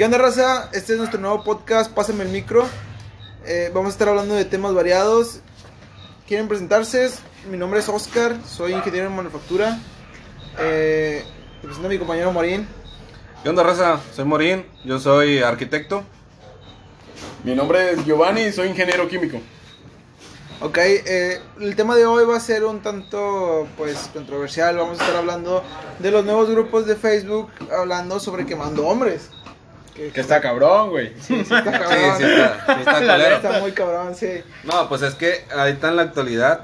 ¿Qué onda, raza? Este es nuestro nuevo podcast, Pásame el micro. Eh, vamos a estar hablando de temas variados. ¿Quieren presentarse? Mi nombre es Oscar, soy ingeniero en manufactura. Eh, te presento a mi compañero Morín. ¿Qué onda, raza? Soy Morín, yo soy arquitecto. Mi nombre es Giovanni, soy ingeniero químico. Ok, eh, el tema de hoy va a ser un tanto, pues, controversial. Vamos a estar hablando de los nuevos grupos de Facebook, hablando sobre quemando hombres. Que está cabrón, güey. Sí, sí está cabrón. sí está, sí está La. Está muy cabrón, sí. No, pues es que ahorita en la actualidad,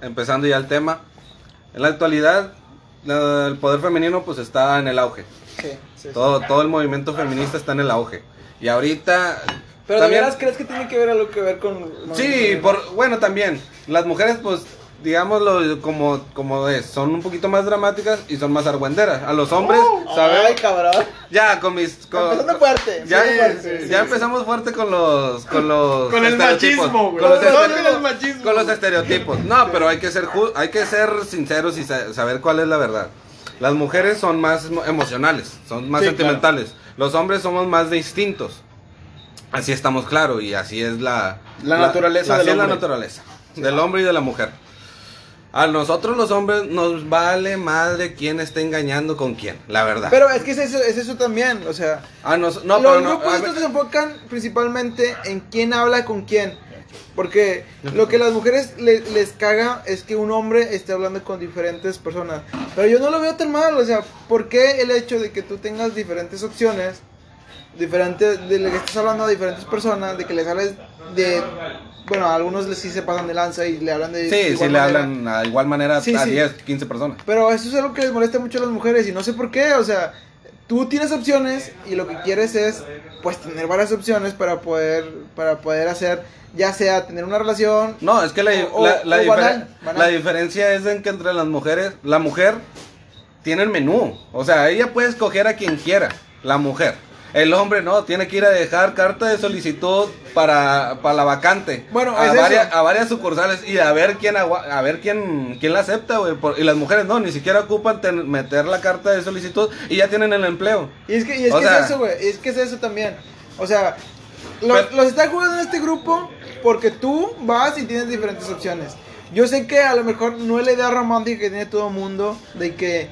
empezando ya el tema, en la actualidad el poder femenino pues está en el auge. Sí, sí, sí. Todo, todo el movimiento feminista está en el auge. Y ahorita... Pero ¿de también- veras crees que tiene que ver algo que ver con... Sí, por, bueno, también. Las mujeres, pues, digámoslo como, como es, son un poquito más dramáticas y son más argüenderas. A los hombres, Ay, ¿sabes? cabrón. Ya, con mis... con- Empezando fuerte. Ya, fuerte, ya sí, empezamos fuerte con los con los Con el estereotipos, machismo, güey. con los, machismo. con los estereotipos. No, pero hay que ser hay que ser sinceros y sa- saber cuál es la verdad. Las mujeres son más emo- emocionales, son más Sí, sentimentales. Los hombres somos más de instintos. Así estamos claros y así es la La naturaleza así del es la hombre. naturaleza del hombre y de la mujer. A nosotros los hombres nos vale madre quién está engañando con quién, la verdad. Pero es que es eso, es eso también, o sea... a nos- no, los pero no, grupos a estos se enfocan principalmente en quién habla con quién. Porque lo que a las mujeres le- les caga es que un hombre esté hablando con diferentes personas. Pero yo no lo veo tan mal, o sea, ¿por qué el hecho de que tú tengas diferentes opciones, diferentes, de que estás hablando a diferentes personas, de que les hables de... Bueno, a algunos les sí se pasan de lanza y le hablan de... Sí, sí igual le manera. hablan a igual manera Sí, a sí. 10, 15 personas. Pero eso es algo que les molesta mucho a las mujeres y no sé por qué, o sea, tú tienes opciones y lo que quieres es pues tener varias opciones para poder para poder hacer ya sea tener una relación No, es que la, O- la, o- la o diferen- banal, banal. la diferencia es en que entre las mujeres, la mujer tiene el menú. O sea, ella puede escoger a quien quiera, la mujer. El hombre no, tiene que ir a dejar carta de solicitud para, para la vacante. Bueno, a es varias, a varias sucursales y a ver quién a ver quién, quién la acepta, güey. Y las mujeres no, ni siquiera ocupan ten- meter la carta de solicitud y ya tienen el empleo. y es que y es, O que sea- es eso, güey, es que es eso también. O sea, lo- Pero- los están jugando en este grupo porque tú vas y tienes diferentes opciones. Yo sé que a lo mejor no es la idea romántica que tiene todo el mundo de que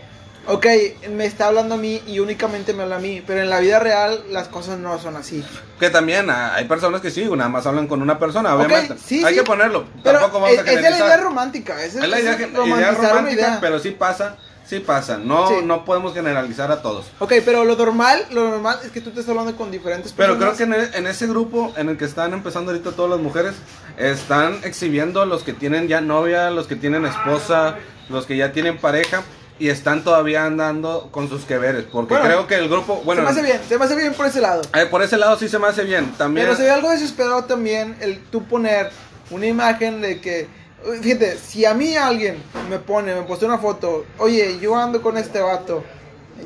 Ok, me está hablando a mí y únicamente me habla a mí, pero en la vida real las cosas no son así. Que también ah, hay personas que sí, nada más hablan con una persona, obviamente. sí, hay sí. que ponerlo. Pero Tampoco vamos es, a esa es la idea romántica, esa Es la idea, romántica, idea. pero sí pasa, sí pasa. No, Sí. no podemos generalizar a todos. Ok, pero lo normal, lo normal es que tú estés hablando con diferentes Pero personas. creo que en, e- en ese grupo en el que están empezando ahorita todas las mujeres, están exhibiendo los que tienen ya novia, los que tienen esposa, los que ya tienen pareja y están todavía andando con sus que veres. Porque Bueno, creo que el grupo, bueno, se me hace bien, se me hace bien por ese lado. eh, por ese lado sí se me hace bien. También, Pero se ve algo desesperado también el tú poner una imagen de que, fíjate, si a mí alguien me pone, me postea una foto, oye, yo ando con este vato,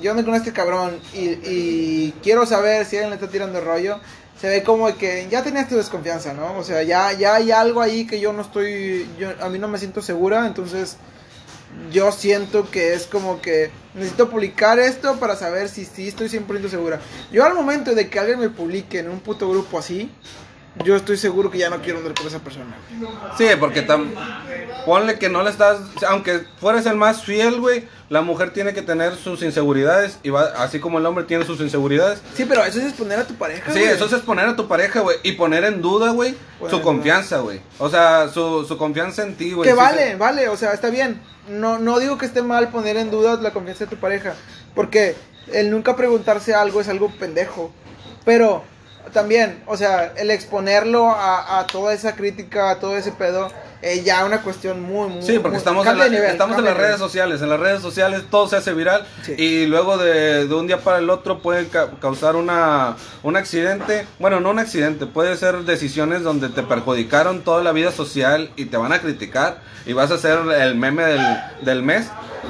yo ando con este cabrón y, y quiero saber si alguien le está tirando rollo, se ve como que ya tenías tu desconfianza, ¿no? O sea, ya, ya hay algo ahí que yo no estoy, yo, a mí no me siento segura, entonces yo siento que es como que necesito publicar esto para saber si sí estoy 100% segura. Yo al momento de que alguien me publique en un puto grupo así, yo estoy seguro que ya no quiero andar con esa persona. Sí, porque tam- ponle que no le estás, aunque fueres el más fiel, güey, la mujer tiene que tener sus inseguridades y va, así como el hombre tiene sus inseguridades. Sí, pero eso es exponer a tu pareja. Sí, eso es exponer a tu pareja, güey, y poner en duda, güey, Bueno, su confianza, güey. O sea, su, su confianza en ti, güey. Que Sí, vale, vale, o sea, está bien. No, no digo que esté mal poner en duda la confianza de tu pareja. Porque el nunca preguntarse algo es algo pendejo. Pero también, o sea, el exponerlo a, a toda esa crítica, a todo ese pedo, es ya una cuestión muy, muy. Sí, porque muy- estamos, en, la- nivel, estamos en las de redes sociales. En las redes sociales todo se hace viral Sí. y luego de, de un día para el otro puede ca- causar una, un accidente. Bueno, no un accidente, puede ser decisiones donde te perjudicaron toda la vida social y te van a criticar y vas a ser el meme del, del mes.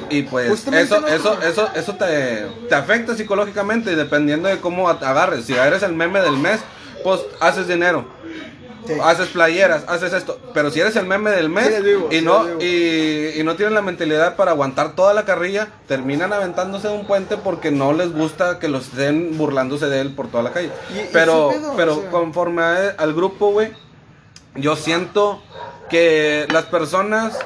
Y pues Justamente eso, no- eso, eso, eso te, te afecta psicológicamente dependiendo de cómo agarres. Si eres el meme del mes, pues haces dinero. Sí. haces playeras, haces esto. Pero si eres el meme del mes Sí, y, no, y, y no tienen la mentalidad para aguantar toda la carrilla, terminan aventándose de un puente porque no les gusta que los estén burlándose de él por toda la calle. Y- pero pedo, pero o sea. conforme a- al grupo, güey, yo siento que las personas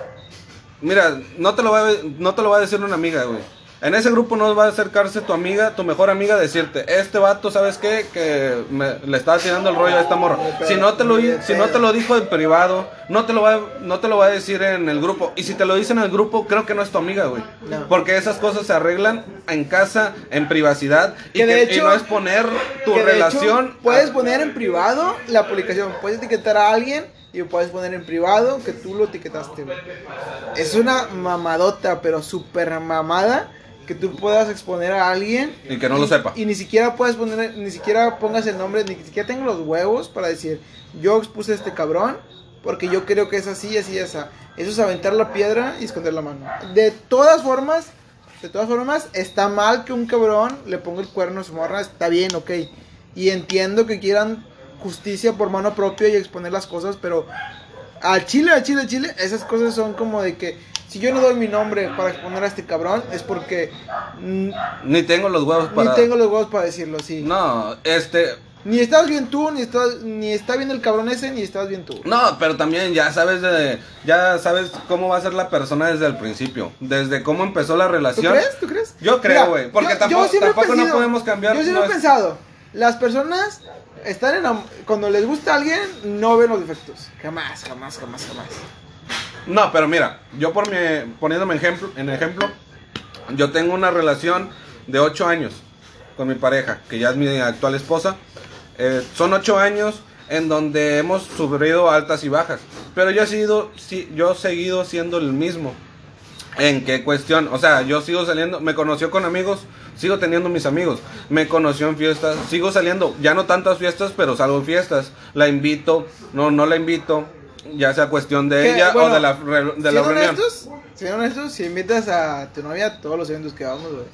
Mira, no te lo va a, no te lo va a decir una amiga, güey. En ese grupo no va a acercarse tu amiga, tu mejor amiga, a decirte, este vato, ¿sabes qué? Que me- le estaba tirando el rollo a esta morra. Si no te lo, si no te lo dijo en privado, no te lo va, no te lo va a decir en el grupo. Y si te lo dice en el grupo, creo que no es tu amiga, güey. No. Porque esas cosas se arreglan en casa, en privacidad. Y, Que y no es poner tu Que relación. hecho, puedes a- poner en privado la publicación. Puedes etiquetar a alguien y puedes poner en privado que tú lo etiquetaste, güey. Es una mamadota, pero súper mamada que tú puedas exponer a alguien Y que no lo sepa. Y ni siquiera puedes poner, ni siquiera pongas el nombre, ni siquiera tengo los huevos para decir, yo expuse a este cabrón porque yo creo que es así, así, esa. Eso es aventar la piedra y esconder la mano. De todas formas, de todas formas, está mal que un cabrón le ponga el cuerno a su morra, está bien, ok. Y entiendo que quieran justicia por mano propia y exponer las cosas, pero al chile, al chile, al chile, esas cosas son como de que si yo no doy mi nombre para exponer a este cabrón es porque mm, Ni tengo los huevos para. ni tengo los huevos para decirlo, sí. No, este. Ni estás bien tú, ni, estás, ni está bien el cabrón ese, ni estás bien tú. No, pero también ya sabes de, ya sabes cómo va a ser la persona desde el principio, desde cómo empezó la ¿Tú relación. crees? ¿Tú crees? Yo creo, güey, porque yo- tampoco- yo siempre he tampoco no pensado- podemos cambiar Yo siempre he pensado, las personas están en cuando les gusta a alguien, no ven los defectos. Jamás, jamás, jamás, jamás. No, pero mira, yo por mi, poniéndome ejemplo, en ejemplo, yo tengo una relación de 8 años con mi pareja, que ya es mi actual esposa. Eh, son 8 años en donde hemos sufrido altas y bajas, pero yo he sido, sí, yo he seguido siendo el mismo. ¿En qué cuestión? O sea, yo sigo saliendo, me conoció con amigos, sigo teniendo mis amigos, me conoció en fiestas, sigo saliendo, ya no tantas fiestas, pero salgo en fiestas, la invito, no, no la invito, ya sea cuestión de ella bueno, o de la, re- de la reunión. honestos, siendo honestos, si invitas a tu novia a todos los eventos que vamos, güey.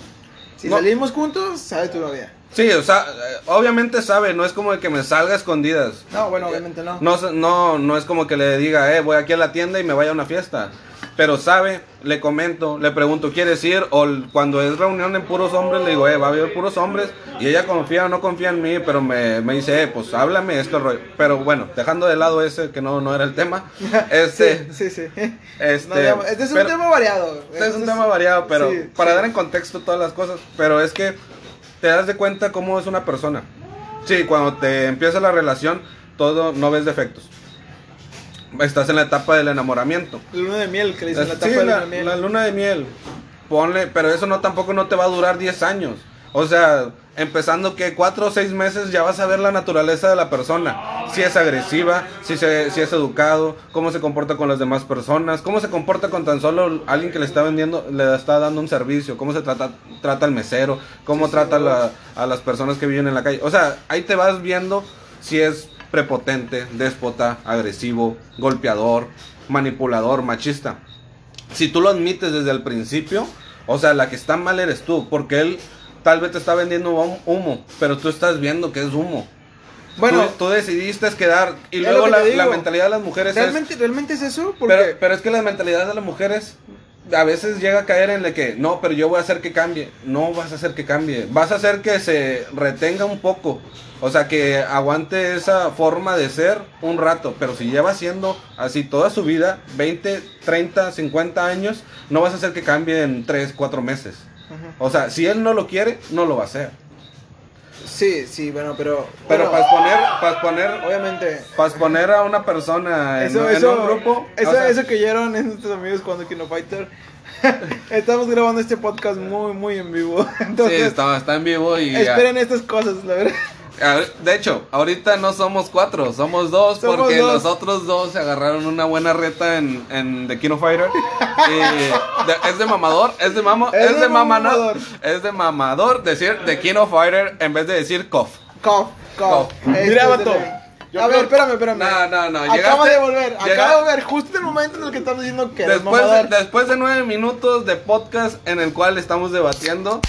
Si No. salimos juntos, sabe tu novia. Sí, o sea, obviamente sabe, no es como de que me salga a escondidas. No, bueno, obviamente no. No, no, no es como que le diga, eh, voy aquí a la tienda y me vaya a una fiesta. Pero sabe, le comento, le pregunto, ¿quieres ir? O cuando es reunión en puros hombres, le digo, eh, va a haber puros hombres. Y ella confía o no confía en mí, pero me, me dice, eh, pues háblame esto rollo. Pero bueno, dejando de lado ese que no, no era el tema. Este, sí, sí, sí. este, No, digamos, este es un pero- tema variado. este es un tema variado, pero sí, para sí. dar en contexto todas las cosas. Pero es que te das de cuenta cómo es una persona. Sí, cuando te empieza la relación, todo no ves defectos. Estás en la etapa del enamoramiento. La luna de miel, que le dicen la Sí, tapa de la, luna de miel. la luna de miel. Ponle, pero eso no tampoco no te va a durar 10 años. O sea, empezando que 4 o 6 meses ya vas a ver la naturaleza de la persona. Si es agresiva, si, se, si es educado, cómo se comporta con las demás personas, cómo se comporta con tan solo alguien que le está vendiendo, le está dando un servicio, cómo se trata, trata al mesero, cómo trata la- a las personas que viven en la calle. O sea, ahí te vas viendo si es prepotente, déspota, agresivo, golpeador, manipulador, machista si tú lo admites desde el principio, o sea, la que está mal eres tú, porque él tal vez te está vendiendo hum- humo, pero tú estás viendo que es humo. Bueno, tú, tú decidiste quedar y es luego la, la mentalidad de las mujeres ¿realmente, ¿realmente es eso? Porque... es... Pero, pero es que la mentalidad de las mujeres a veces llega a caer en la que, no, pero yo voy a hacer que cambie. No vas a hacer que cambie, vas a hacer que se retenga un poco. O sea, que aguante esa forma de ser un rato, pero si lleva siendo así toda su vida, 20, 30, 50 años, no vas a hacer que cambie en 3, 4 meses. O sea, si él no lo quiere, no lo va a hacer. Sí, sí, bueno, pero... Pero bueno, para exponer, para exponer, Obviamente... para exponer a una persona en, Eso, en eso, un grupo, eso, o sea, eso que oyeron en nuestros amigos cuando Kino Fighter. Estamos grabando este podcast muy, muy en vivo. Entonces, sí, está, está en vivo y esperen estas cosas, la verdad. De hecho, ahorita no somos cuatro, somos dos Somos porque dos. los otros dos se agarraron una buena reta en, en The Kino Fighter. Y de- es de mamador, es de mama, Es es, de de mamador. Es de mamador decir The Kino Fighter en vez de decir cough. Cough, cough. Cough. Este Mira, es vato, el- yo A ver, espérame, espérame. No, no, no, Acaba llegaste- de volver, llega- acaba de volver, justo en el momento en el que estamos diciendo que eres Después de, mamador. después de nueve minutos de podcast en el cual estamos debatiendo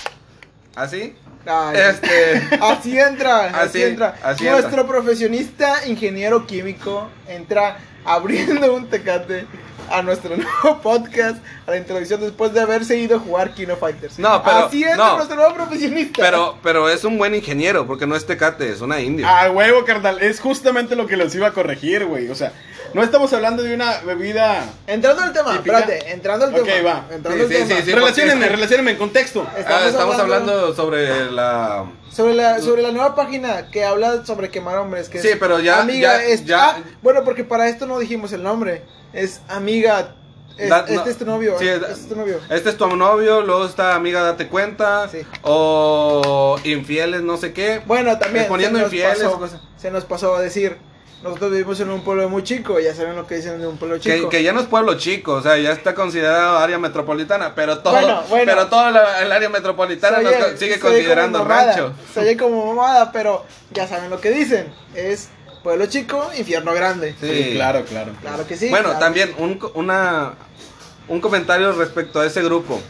¿Así? Ay, Este. Así entra, así, Así, entra. así Nuestro profesionista ingeniero químico entra abriendo un tecate a nuestro nuevo podcast, a la introducción después de haberse ido a jugar Kino Fighters. No, pero- Así entra no. nuestro nuevo profesionista. Pero, pero es un buen ingeniero, porque no es tecate, es una india. A huevo, carnal. Es justamente lo que los iba a corregir, güey. O sea, no estamos hablando de una bebida. Entrando al tema, Típica. espérate, entrando al Ok, tema. va. Entrando Sí, al sí, tema. sí, sí. relaciónenme, porque- relaciónenme en contexto. Ah, estamos estamos, hablando- hablando, sobre la. Sobre la, sobre la nueva página que habla sobre quemar hombres. Que Sí, es pero ya- Amiga, ya- es, ya- ah, bueno, porque para esto no dijimos el nombre. Es amiga. es- Da- este no, es tu novio. sí, este es tu novio. Este es tu novio, luego está amiga, date cuenta. Sí. O infieles, no sé qué. Bueno, también. Poniendo infieles pasó- o cosas. Se nos pasó a decir. Nosotros vivimos en un pueblo muy chico. Ya saben lo que dicen de un pueblo chico. que ya no es pueblo chico, o sea, ya está considerado área metropolitana, pero todo, Bueno, bueno. pero todo la- el área metropolitana nos sigue considerando mamada, rancho. Se oye como mamada, pero ya saben lo que dicen. Es pueblo chico, infierno grande. Sí. Sí, claro, claro. Claro que sí. bueno, claro. también un, co- una, un comentario respecto a ese grupo.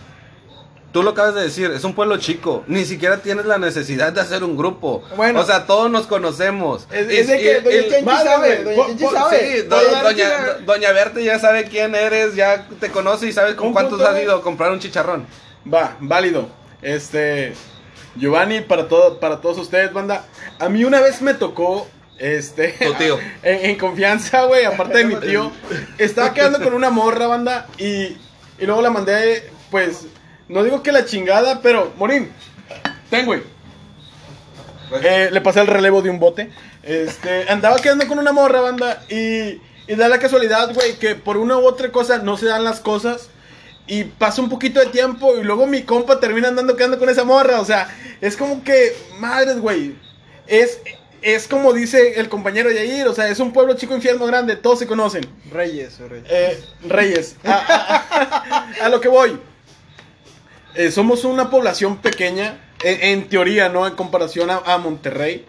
Tú lo acabas de decir, es un pueblo chico, ni siquiera tienes la necesidad de hacer un grupo. Bueno. o sea, todos nos conocemos. Es, es de que y- Doña Chenchi sabe. Doña Chenchi sabe. Sí, do- Doña doña, doña Berta ya sabe quién eres, ya te conoce y sabe con cuántos has ido a comprar un chicharrón. Va, válido. Este. Giovanni, para, todo, para todos ustedes, banda. A mí una vez me tocó. Este. Tu tío. En, en confianza, güey, aparte de mi tío. Estaba quedando con una morra, banda. Y, y luego la mandé, pues. No digo que la chingada, pero. Morín. Ten, güey. Eh, le pasé el relevo de un bote. Este, andaba quedando con una morra, banda. Y, y da la casualidad, güey, que por una u otra cosa no se dan las cosas. Y pasa un poquito de tiempo y luego mi compa termina andando quedando con esa morra. O sea, es como que, madres, güey. Es, es como dice el compañero Yair. O sea, es un pueblo chico, infierno grande. Todos se conocen. Reyes, o Reyes. Eh, Reyes, a, a- a- a lo que voy. Eh, somos una población pequeña, en, en teoría, ¿no? En comparación a, a Monterrey.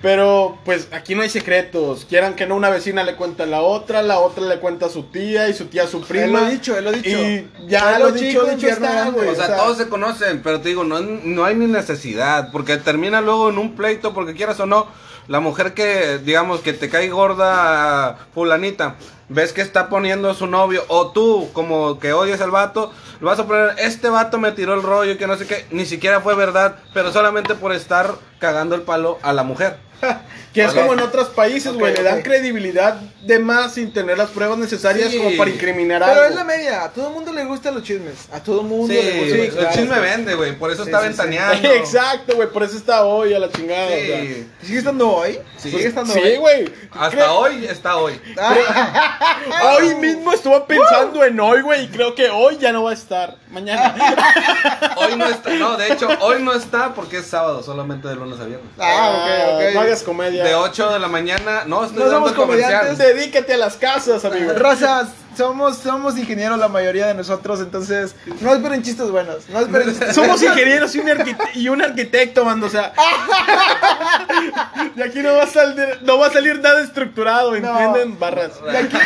Pero, pues, aquí no hay secretos. Quieran que no, una vecina le cuenta a la otra, la otra le cuenta a su tía y su tía a su prima. Él lo ha dicho, él lo ha dicho. Y ya Pueblo lo dicho, dicho está, güey. O sea, o sea- todos se conocen, pero te digo, no, no hay ni necesidad, porque termina luego en un pleito, porque quieras o no, la mujer que, digamos, que te cae gorda, fulanita, ves que está poniendo a su novio, o tú, como que odias al vato, lo vas a poner, este vato me tiró el rollo, que no sé qué, ni siquiera fue verdad, pero solamente por estar cagando el palo a la mujer. Que es como en otros países, güey. Le dan credibilidad de más sin tener las pruebas necesarias Sí. como para incriminar Pero algo. es la media. A todo el mundo le gustan los chismes. A todo el mundo Sí, le gustan sí, el chisme vende, güey, por eso Sí, está sí, sí. ventaneando. Exacto, güey. Por eso está hoy a la chingada. Sí. ¿Sigue estando hoy? Sí. ¿Sigue estando Sí, hoy? güey. Hasta Creo- hoy está hoy. Ah, Hoy mismo estuve pensando en hoy, güey, y creo que hoy ya no va a estar. Mañana. Hoy no está, no, de hecho, hoy no está porque es sábado, solamente de lunes a viernes. ah, ok, ok. No hagas comedia. De 8 de la mañana, no, estoy No dando somos comercial. comediantes. Dedícate a las casas, amigo. Razas, somos, somos ingenieros la mayoría de nosotros, entonces no esperen chistes buenos. No esperen chistes Somos ingenieros y un, y un arquitecto, mando, o sea. De aquí no va a salir, no va a salir nada estructurado, ¿entienden? Barras. De aquí,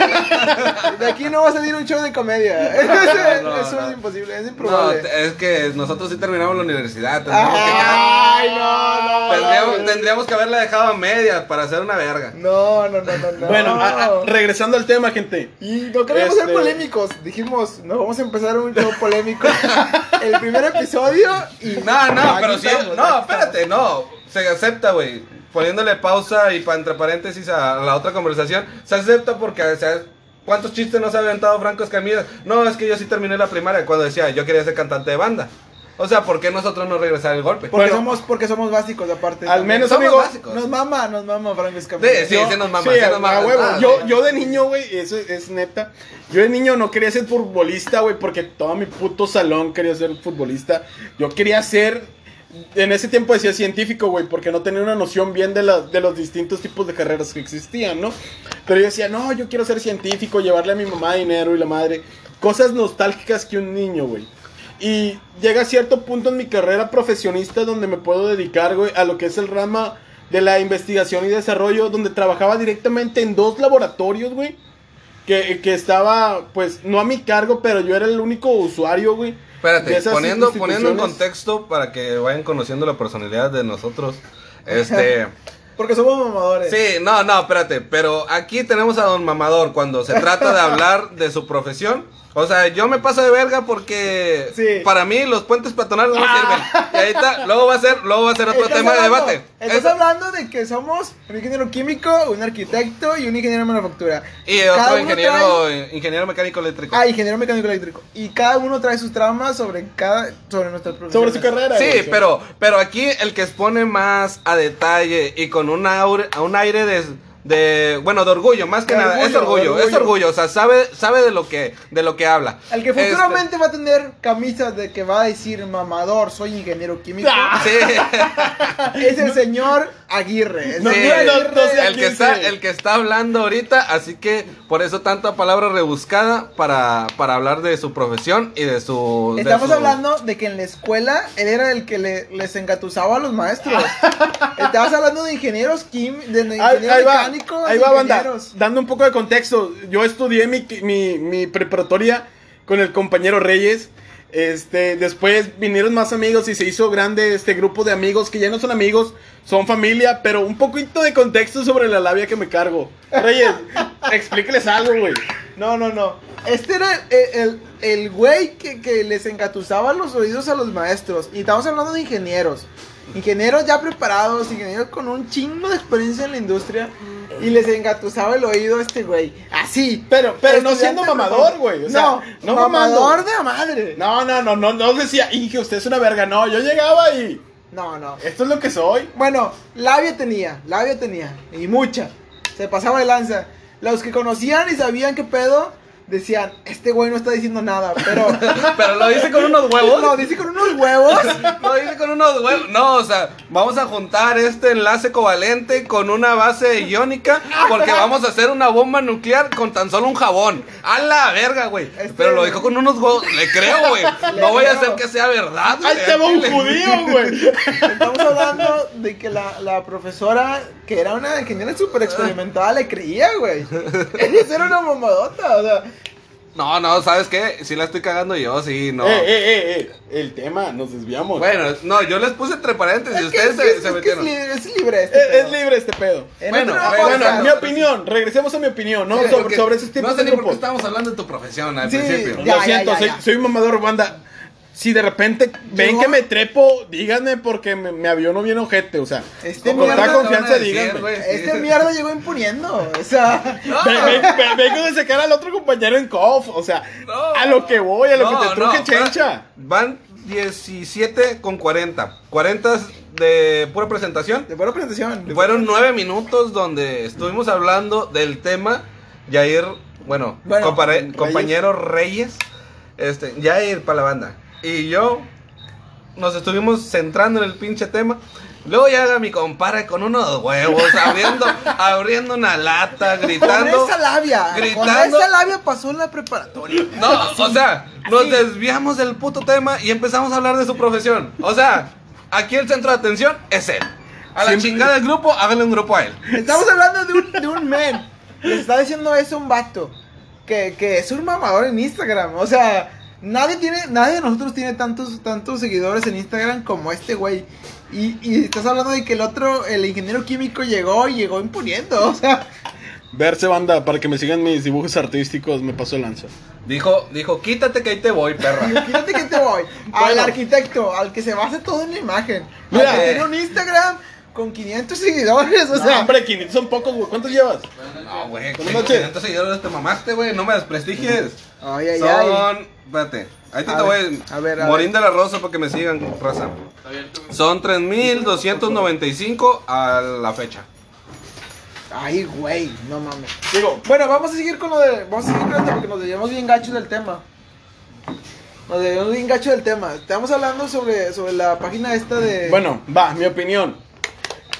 de aquí no va a salir un show de comedia. Eso, no, eso no. es imposible, es improbable. es que nosotros sí terminamos la universidad. Tendríamos, Ay, no, no. que, tendríamos, tendríamos que haberla dejado a media para hacer una verga. No, no, no, no, no. Bueno, a- a- regresando al tema, gente. Y no queremos ser Este- polémicos. Dijimos, no vamos a empezar un show polémico. El primer episodio y. No, no, pero sí. estamos, No, espérate, no. Se acepta, güey. Poniéndole pausa y pa- entre paréntesis a la otra conversación. Se acepta porque, o sea, ¿cuántos chistes no se ha aventado Franco Escamilla? No, es que yo sí terminé la primaria cuando decía, yo quería ser cantante de banda. O sea, ¿por qué nosotros no regresar el golpe? Porque, somos, porque somos básicos, aparte. Al también. menos, Somos amigo. básicos. Nos mama, nos mama, Frank Escamilla. Sí, sí, sí nos mama, Sí, nos mama. huevo. Ah, yo, yo de niño, güey, eso es neta. Yo de niño no quería ser futbolista, güey, porque todo mi puto salón quería ser futbolista. Yo quería ser, en ese tiempo decía científico, güey, porque no tenía una noción bien de, la- de los distintos tipos de carreras que existían, ¿no? Pero yo decía, no, yo quiero ser científico, llevarle a mi mamá dinero y la madre. Cosas nostálgicas que un niño, güey. Y llega a cierto punto en mi carrera profesionista donde me puedo dedicar, güey, a lo que es el rama de la investigación y desarrollo, donde trabajaba directamente en dos laboratorios, güey. Que, que estaba, pues, no a mi cargo, pero yo era el único usuario, güey. Espérate, poniendo, poniendo en contexto para que vayan conociendo la personalidad de nosotros. Este. Porque somos mamadores. Sí, no, no, espérate. Pero aquí tenemos a Don Mamador cuando se trata de hablar de su profesión. O sea, yo me paso de verga porque Sí. para mí los puentes peatonales no sirven. Y ahorita, luego va a ser, luego va a ser otro tema de debate. Estás Es- hablando de que somos un ingeniero químico, un arquitecto y un ingeniero de manufactura. y Cada otro uno ingeniero, trae- ingeniero mecánico eléctrico. Ah, ingeniero mecánico eléctrico. Y cada uno trae sus traumas sobre cada sobre nuestras Sobre su carrera. Sí, pero, pero aquí el que expone más a detalle y con un, aure- un aire de, de, bueno, de orgullo, más que De nada, es orgullo, orgullo, de es orgullo. orgullo, o sea, sabe, sabe de lo que, de lo que habla. El que Este, futuramente va a tener camisas de que va a decir mamador, soy ingeniero químico. Ah. sí, Es el señor Aguirre. El No, sí, señor no, Aguirre. no sé el que está, el que está hablando ahorita, así que por eso tanta palabra rebuscada para, para hablar de su profesión y de su. de Estamos su- hablando de que en la escuela él era el que le- les engatusaba a los maestros. Estabas hablando de ingenieros químicos, de ingenieros mecánicos, ahí va, banda. Dando un poco de contexto, yo estudié mi, mi, mi preparatoria con el compañero Reyes. Este, después vinieron más amigos y se hizo grande este grupo de amigos que ya no son amigos, son familia, pero un poquito de contexto sobre la labia que me cargo. Reyes, explíqueles algo, güey. No, no, no. Este era el, el, el güey que, que les engatusaba los oídos a los maestros. Y estamos hablando de ingenieros. Ingenieros ya preparados, ingenieros con un chingo de experiencia en la industria. Y les engatusaba el oído a este güey. Así. Pero, pero no siendo mamador, güey. O sea, no, no mamador mamando. de la madre. No, no, no, no, no decía, Inge, usted es una verga. No, yo llegaba y No, no. esto es lo que soy. Bueno, labia tenía, labia tenía. Y mucha. Se pasaba de lanza. Los que conocían y sabían qué pedo, decían, este güey no está diciendo nada. Pero Pero lo dice con unos huevos. lo dice con unos huevos. Lo dice con unos huevos. No, o sea, vamos a juntar este enlace covalente con una base iónica porque vamos a hacer una bomba nuclear con tan solo un jabón. A la verga, güey. Este- Pero lo dijo con unos huevos. Le creo, güey. No voy a hacer que sea verdad. Ahí güey. te va un judío, güey. Estamos hablando de que la, la profesora, que era una ingeniera súper experimentada, le creía, güey. Esa era una mamadota, o sea. No, no, ¿sabes qué? Sí la estoy cagando yo, sí, no. Eh, eh, eh, eh. El tema, nos desviamos. Bueno, no, yo les puse entre paréntesis. Es que, Ustedes que- se, es se metieron. es, libre, es libre este Eh, pedo. es libre este pedo. En Bueno, bueno, mi opinión, regresemos a mi opinión, ¿no? Sí, sobre, sobre ese tipo No sé de ni por qué grupos. estábamos hablando de tu profesión al Sí, principio. ya. Lo siento, soy, ya. soy un mamador, banda. Si de repente ven Llegó- que me trepo, díganme porque me, me aviono bien ojete, o sea. Este con mierda confianza, decir, díganme. Este mierda llegó imponiendo, o sea. No. Ve- ve- ve- Vengo de sacar al otro compañero en COF, o sea, No. a lo que voy, a lo No, que te truje no, chencha. Van 17 con 40. 40 de pura presentación. De buena presentación. Fueron 9 minutos donde estuvimos hablando del tema. Jair, bueno, Bueno, compare- Reyes. compañero Reyes. Este, Jair para la banda. Y yo nos estuvimos centrando en el pinche tema. Luego llega mi compadre con unos huevos, abriendo, abriendo una lata, Con gritando. esa labia, con gritando. esa labia pasó en la preparatoria. No, o sea, nos desviamos del puto tema y empezamos a hablar de su profesión. O sea, aquí el centro de atención es él. A la Siempre- chingada del grupo, háganle un grupo a él. Estamos hablando de un, de un men. Les está diciendo eso un vato. Que, que es un mamador en Instagram. O sea, nadie tiene, nadie de nosotros tiene tantos, tantos seguidores en Instagram como este güey. Y, y estás hablando de que el otro, el ingeniero químico llegó y llegó imponiendo. O sea, Verse, banda, para que me sigan mis dibujos artísticos, me paso el lanza. Dijo, dijo, quítate que ahí te voy, perra. fíjate que te voy. Al Bueno. arquitecto, al que se basa todo en la imagen. Mira, al que tiene un Instagram con 500 seguidores. O No, sea, hombre, 500 son pocos, güey. ¿Cuántos llevas? No, güey, Buenas con noches. 500 seguidores te mamaste, güey, no me desprestigies. Ay, ay, ay. Espérate, ahí te, A te ver, voy a ver, a Morín ver. de la Rosa para que me sigan, raza. Son 3295 a la fecha. Ay, güey, no mames. Digo, Bueno, vamos a seguir con lo de. Vamos a seguir con esto porque nos debíamos bien gacho del tema. Nos debíamos bien gacho del tema. Estamos hablando sobre, sobre la página esta de. Bueno, va, mi opinión.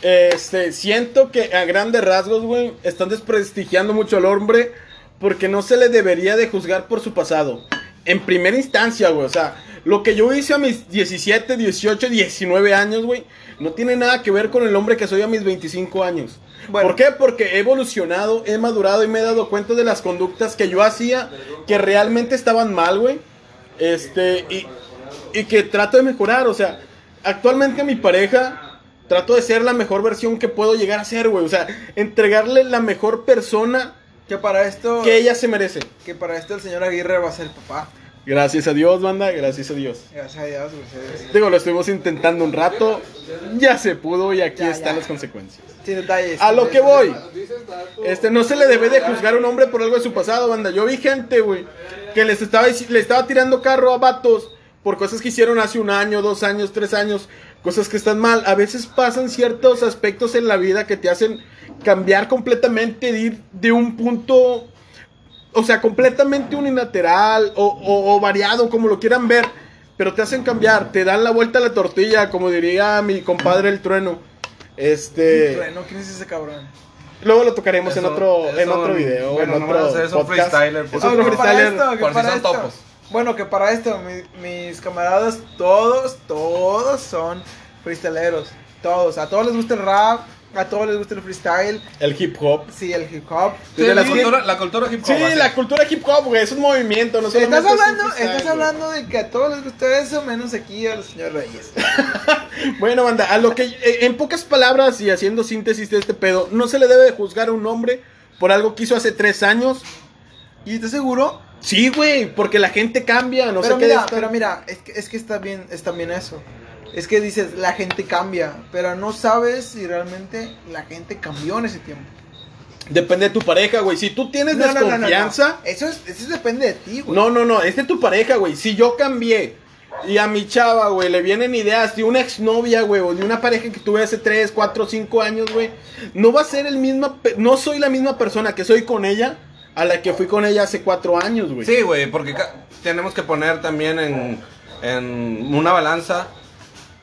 Este, siento que a grandes rasgos, güey, están desprestigiando mucho al hombre porque no se le debería de juzgar por su pasado. En primera instancia, güey, o sea, lo que yo hice a mis 17, 18, 19 años, güey, no tiene nada que ver con el hombre que soy a mis 25 años. Bueno. ¿Por qué? Porque he evolucionado, he madurado y me he dado cuenta de las conductas que yo hacía que realmente estaban mal, güey. Este, y y que trato de mejorar. O sea, actualmente a mi pareja trato de ser la mejor versión que puedo llegar a ser, güey. O sea, entregarle la mejor persona Que para esto. que ella se merece. Que para esto el señor Aguirre va a ser papá. Gracias a Dios, banda, gracias a Dios. Gracias a Dios, gracias a Dios. Digo, lo estuvimos intentando un rato, ya se pudo y aquí Ya, están ya. las consecuencias. Sin detalles. A lo que voy, este, no se le debe de juzgar a un hombre por algo de su pasado, banda. Yo vi gente, güey, que les estaba, le estaba tirando carro a vatos por cosas que hicieron hace un año, dos años, tres años, cosas que están mal. A veces pasan ciertos aspectos en la vida que te hacen cambiar completamente, de ir de un punto, o sea, completamente unilateral o, o- o variado, como lo quieran ver, pero te hacen cambiar, te dan la vuelta a la tortilla, como diría mi compadre el trueno. Este. Bueno, ¿quién es ese cabrón? Luego lo tocaremos en Eso- otro, en otro video, bueno, en no otro me lo sé, es un podcast. freestyler, Es por freestyler. esto, si son esto. topos. Bueno, que para esto, mi- mis camaradas, todos, todos son freestyleros. Todos. A todos les gusta el rap, a todos les gusta el freestyle. El hip hop. Sí, el hip hop. Sí, la, cultura, la cultura hip hop. Sí, así. la cultura hip hop, güey, es un movimiento, no Estás es un hablando, freestyle, estás hablando de que a todos les gusta eso, menos aquí al señor Reyes. Bueno, banda, a lo que eh, en pocas palabras y haciendo síntesis de este pedo, no se le debe de juzgar a un hombre por algo que hizo hace tres años. ¿Y estás seguro? Sí, güey, porque la gente cambia, no pero sé qué. mira, está- pero mira, es que, es que está bien, es también eso. Es que dices, la gente cambia, pero no sabes si realmente la gente cambió en ese tiempo. Depende de tu pareja, güey. Si tú tienes No, no, no, no, no. desconfianza. Eso, es, eso depende de ti, güey. No, no, no, es de tu pareja, güey. Si yo cambié y a mi chava, güey, le vienen ideas de una exnovia, güey, o de una pareja que tuve hace 3, 4, 5 años, güey, no va a ser el mismo, no soy la misma persona que soy con ella a la que fui con ella hace 4 años, güey. Sí, güey, porque tenemos que poner también en, en una balanza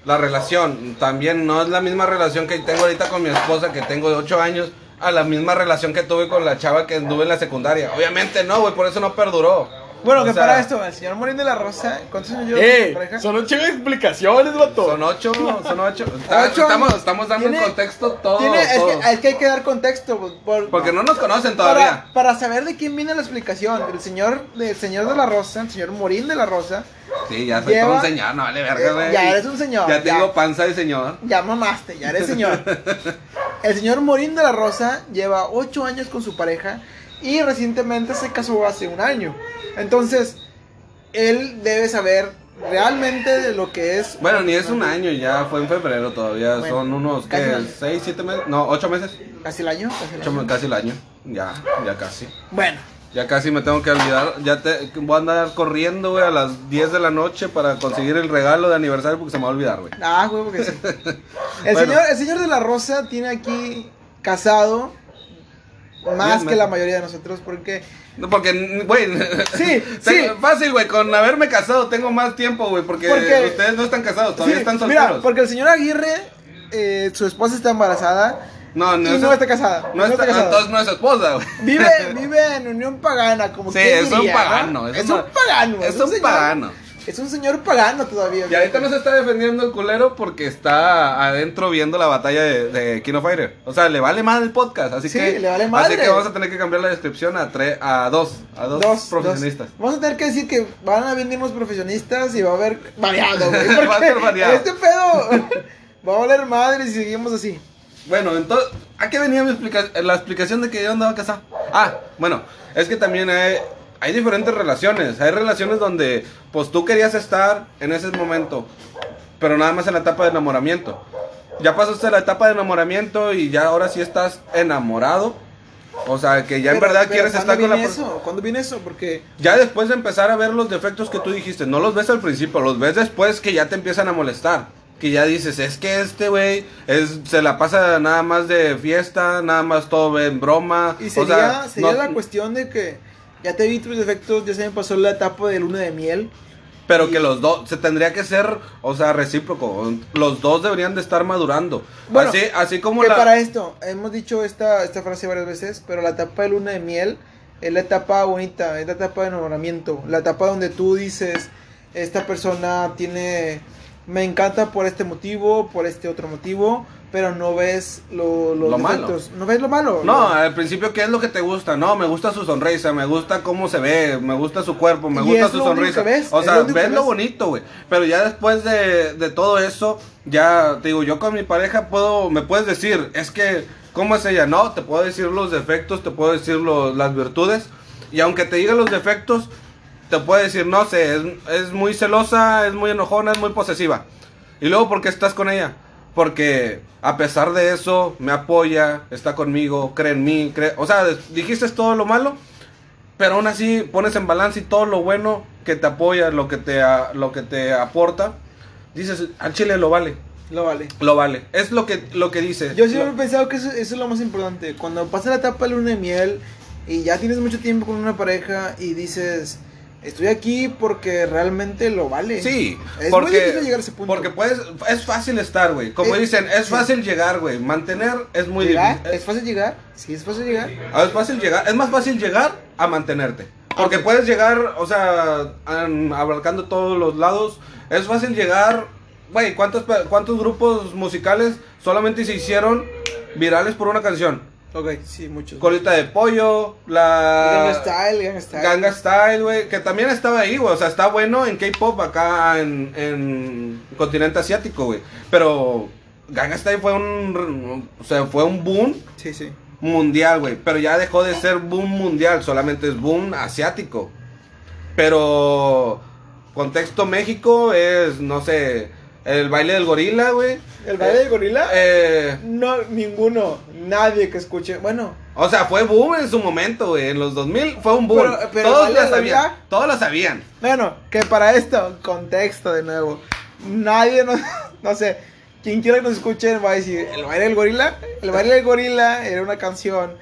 la relación. También no es la misma relación que tengo ahorita con mi esposa, que tengo de 8 años, a la misma relación que tuve con la chava que anduve en la secundaria. Obviamente no, güey, por eso no perduró. Bueno, O que sea, para esto, el señor Morín de la Rosa, ¿cuántos años lleva ¡Eh! pareja? Son de explicaciones, vato. Son ocho, son ocho. Ocho estamos, estamos dando en Tiene- contexto todo. Tiene- es, todo. que, es que hay que dar contexto. por- Porque no nos conocen todavía. Para, para saber de quién viene la explicación. El señor, del señor de la Rosa, el señor Morín de la Rosa. Sí, ya soy Lleva- todo un señor, no vale verga, Eh, güey. ya eres un señor, Ya ya. tengo panza de señor. Ya mamaste, ya eres señor. El señor Morín de la Rosa lleva 8 años con su pareja y recientemente se casó hace un año. Entonces, él debe saber realmente de lo que es. Bueno, ni es un año, ya fue en febrero todavía. Bueno, son unos, ¿qué? un. ¿Seis, siete meses? No, ocho meses. Casi el año. Casi el año. me- casi el año. Ya, ya casi. Bueno, Ya casi me tengo que olvidar. Ya te, voy a andar corriendo, güey, a las 10 de la noche para conseguir el regalo de aniversario porque se me va a olvidar, güey. ah, güey, porque sí. El, Bueno. señor, el señor de la Rosa tiene aquí casado más que la mayoría de nosotros porque No, porque, güey. Sí, sí. Fácil, güey. Con haberme casado tengo más tiempo, güey. Porque, Porque- ustedes no están casados, todavía Sí, están mira, solteros. porque el señor Aguirre, eh, su esposa está embarazada No, no, y es- no está casada. No, está, casada. entonces no es esposa, güey. Vive, vive en unión pagana, como Sí, es un diría, pagano, ¿no? es Es, un pagano. es un señor- pagano. Es un señor pagano todavía. Y ahorita no se está defendiendo el culero porque está adentro viendo la batalla de, de King of Fighter. O sea, le vale mal el podcast, así Sí, que le vale así madre. que vamos a tener que cambiar la descripción a tres, a dos, a dos, Dos profesionistas. dos. Vamos a tener que decir que van a venir unos profesionistas y va a haber variado, güey. Va a ser variado. Este pedo va a valer madre si seguimos así. Bueno, entonces, ¿a qué venía mi explica- la explicación de que yo andaba casado? Ah, bueno, es que también hay, hay diferentes relaciones. Hay relaciones donde, pues tú querías estar en ese momento, pero nada más en la etapa de enamoramiento. Ya pasaste la etapa de enamoramiento y ya ahora sí estás enamorado. O sea, que ya en Pero- verdad pero quieres ¿cuándo estar con la persona. ¿Cuándo viene eso? Porque Ya después de empezar a ver los defectos que tú dijiste, no los ves al principio, los ves después que ya te empiezan a molestar. Que ya dices, es que este güey es, se la pasa nada más de fiesta, nada más todo en broma. Y o sería, sea, sería no- la cuestión de que ya te vi tus defectos, ya se me pasó la etapa de luna de miel. Pero que los dos, se tendría que ser, o sea, recíproco. Los dos deberían de estar madurando. Bueno, así, así como que la... para esto, hemos dicho esta, esta frase varias veces, pero la etapa de luna de miel es la etapa bonita, es la etapa de enamoramiento, la etapa donde tú dices, esta persona tiene, me encanta por este motivo, por este otro motivo, pero no ves lo, los Lo malo. No ves lo malo. No, al principio, ¿qué es lo que te gusta? No, me gusta su sonrisa, me gusta cómo se ve, me gusta su cuerpo, me gusta su sonrisa. ves, o sea, lo ves que lo ves. bonito, güey. Pero ya después de, de todo eso, ya te digo, yo con mi pareja puedo, me puedes decir, es que, ¿cómo es ella? No, te puedo decir los defectos, te puedo decir los- las virtudes. Y aunque te diga los defectos, te puede decir, no sé, es, es muy celosa, es muy enojona, es muy posesiva. Y luego, ¿por qué estás con ella? Porque a pesar de eso, me apoya, está conmigo, cree en mí, cree... O sea, dijiste todo lo malo, pero aún así pones en balance y todo lo bueno que te apoya, lo que te, lo que te aporta, dices, al chile lo vale, Lo vale. lo vale. Es lo que, lo que dice. Yo siempre Lo- he pensado que eso, eso es lo más importante. Cuando pasa la etapa de luna de miel y ya tienes mucho tiempo con una pareja y dices, estoy aquí porque realmente lo vale. Sí, es porque, muy difícil llegar a ese punto. porque puedes, es fácil estar, güey. Como dicen, es sí. fácil llegar, güey. Mantener es muy ¿Llegar? difícil. ¿Es fácil llegar? Sí, es fácil llegar. Ah, Es fácil llegar, es más fácil llegar a mantenerte. Porque puedes llegar, o sea, an- abarcando todos los lados. Es fácil llegar, güey, ¿cuántos, ¿cuántos grupos musicales solamente se hicieron virales por una canción? Ok, sí, muchos. Colita de pollo, la... Gangnam Style, Gangnam Style. Ganga Style, güey, que también estaba ahí, güey. O sea, está bueno en K-pop acá en, en continente asiático, güey. Pero Ganga Style fue un, o sea, fue un boom Sí, sí. mundial, güey. Pero ya dejó de ser boom mundial, solamente es boom asiático. Pero contexto México es, no sé, el baile del gorila, güey. ¿El baile del gorila? Eh, No, ninguno. Nadie que escuche. Bueno, o sea, fue boom en su momento, güey. En los 2000 fue un boom. Pero- pero todos lo sabían. Todos lo sabían. bueno, que para esto, contexto de nuevo. Nadie nos, no sé, quien quiera que nos escuche va a decir, ¿el baile del gorila? El baile del gorila era una canción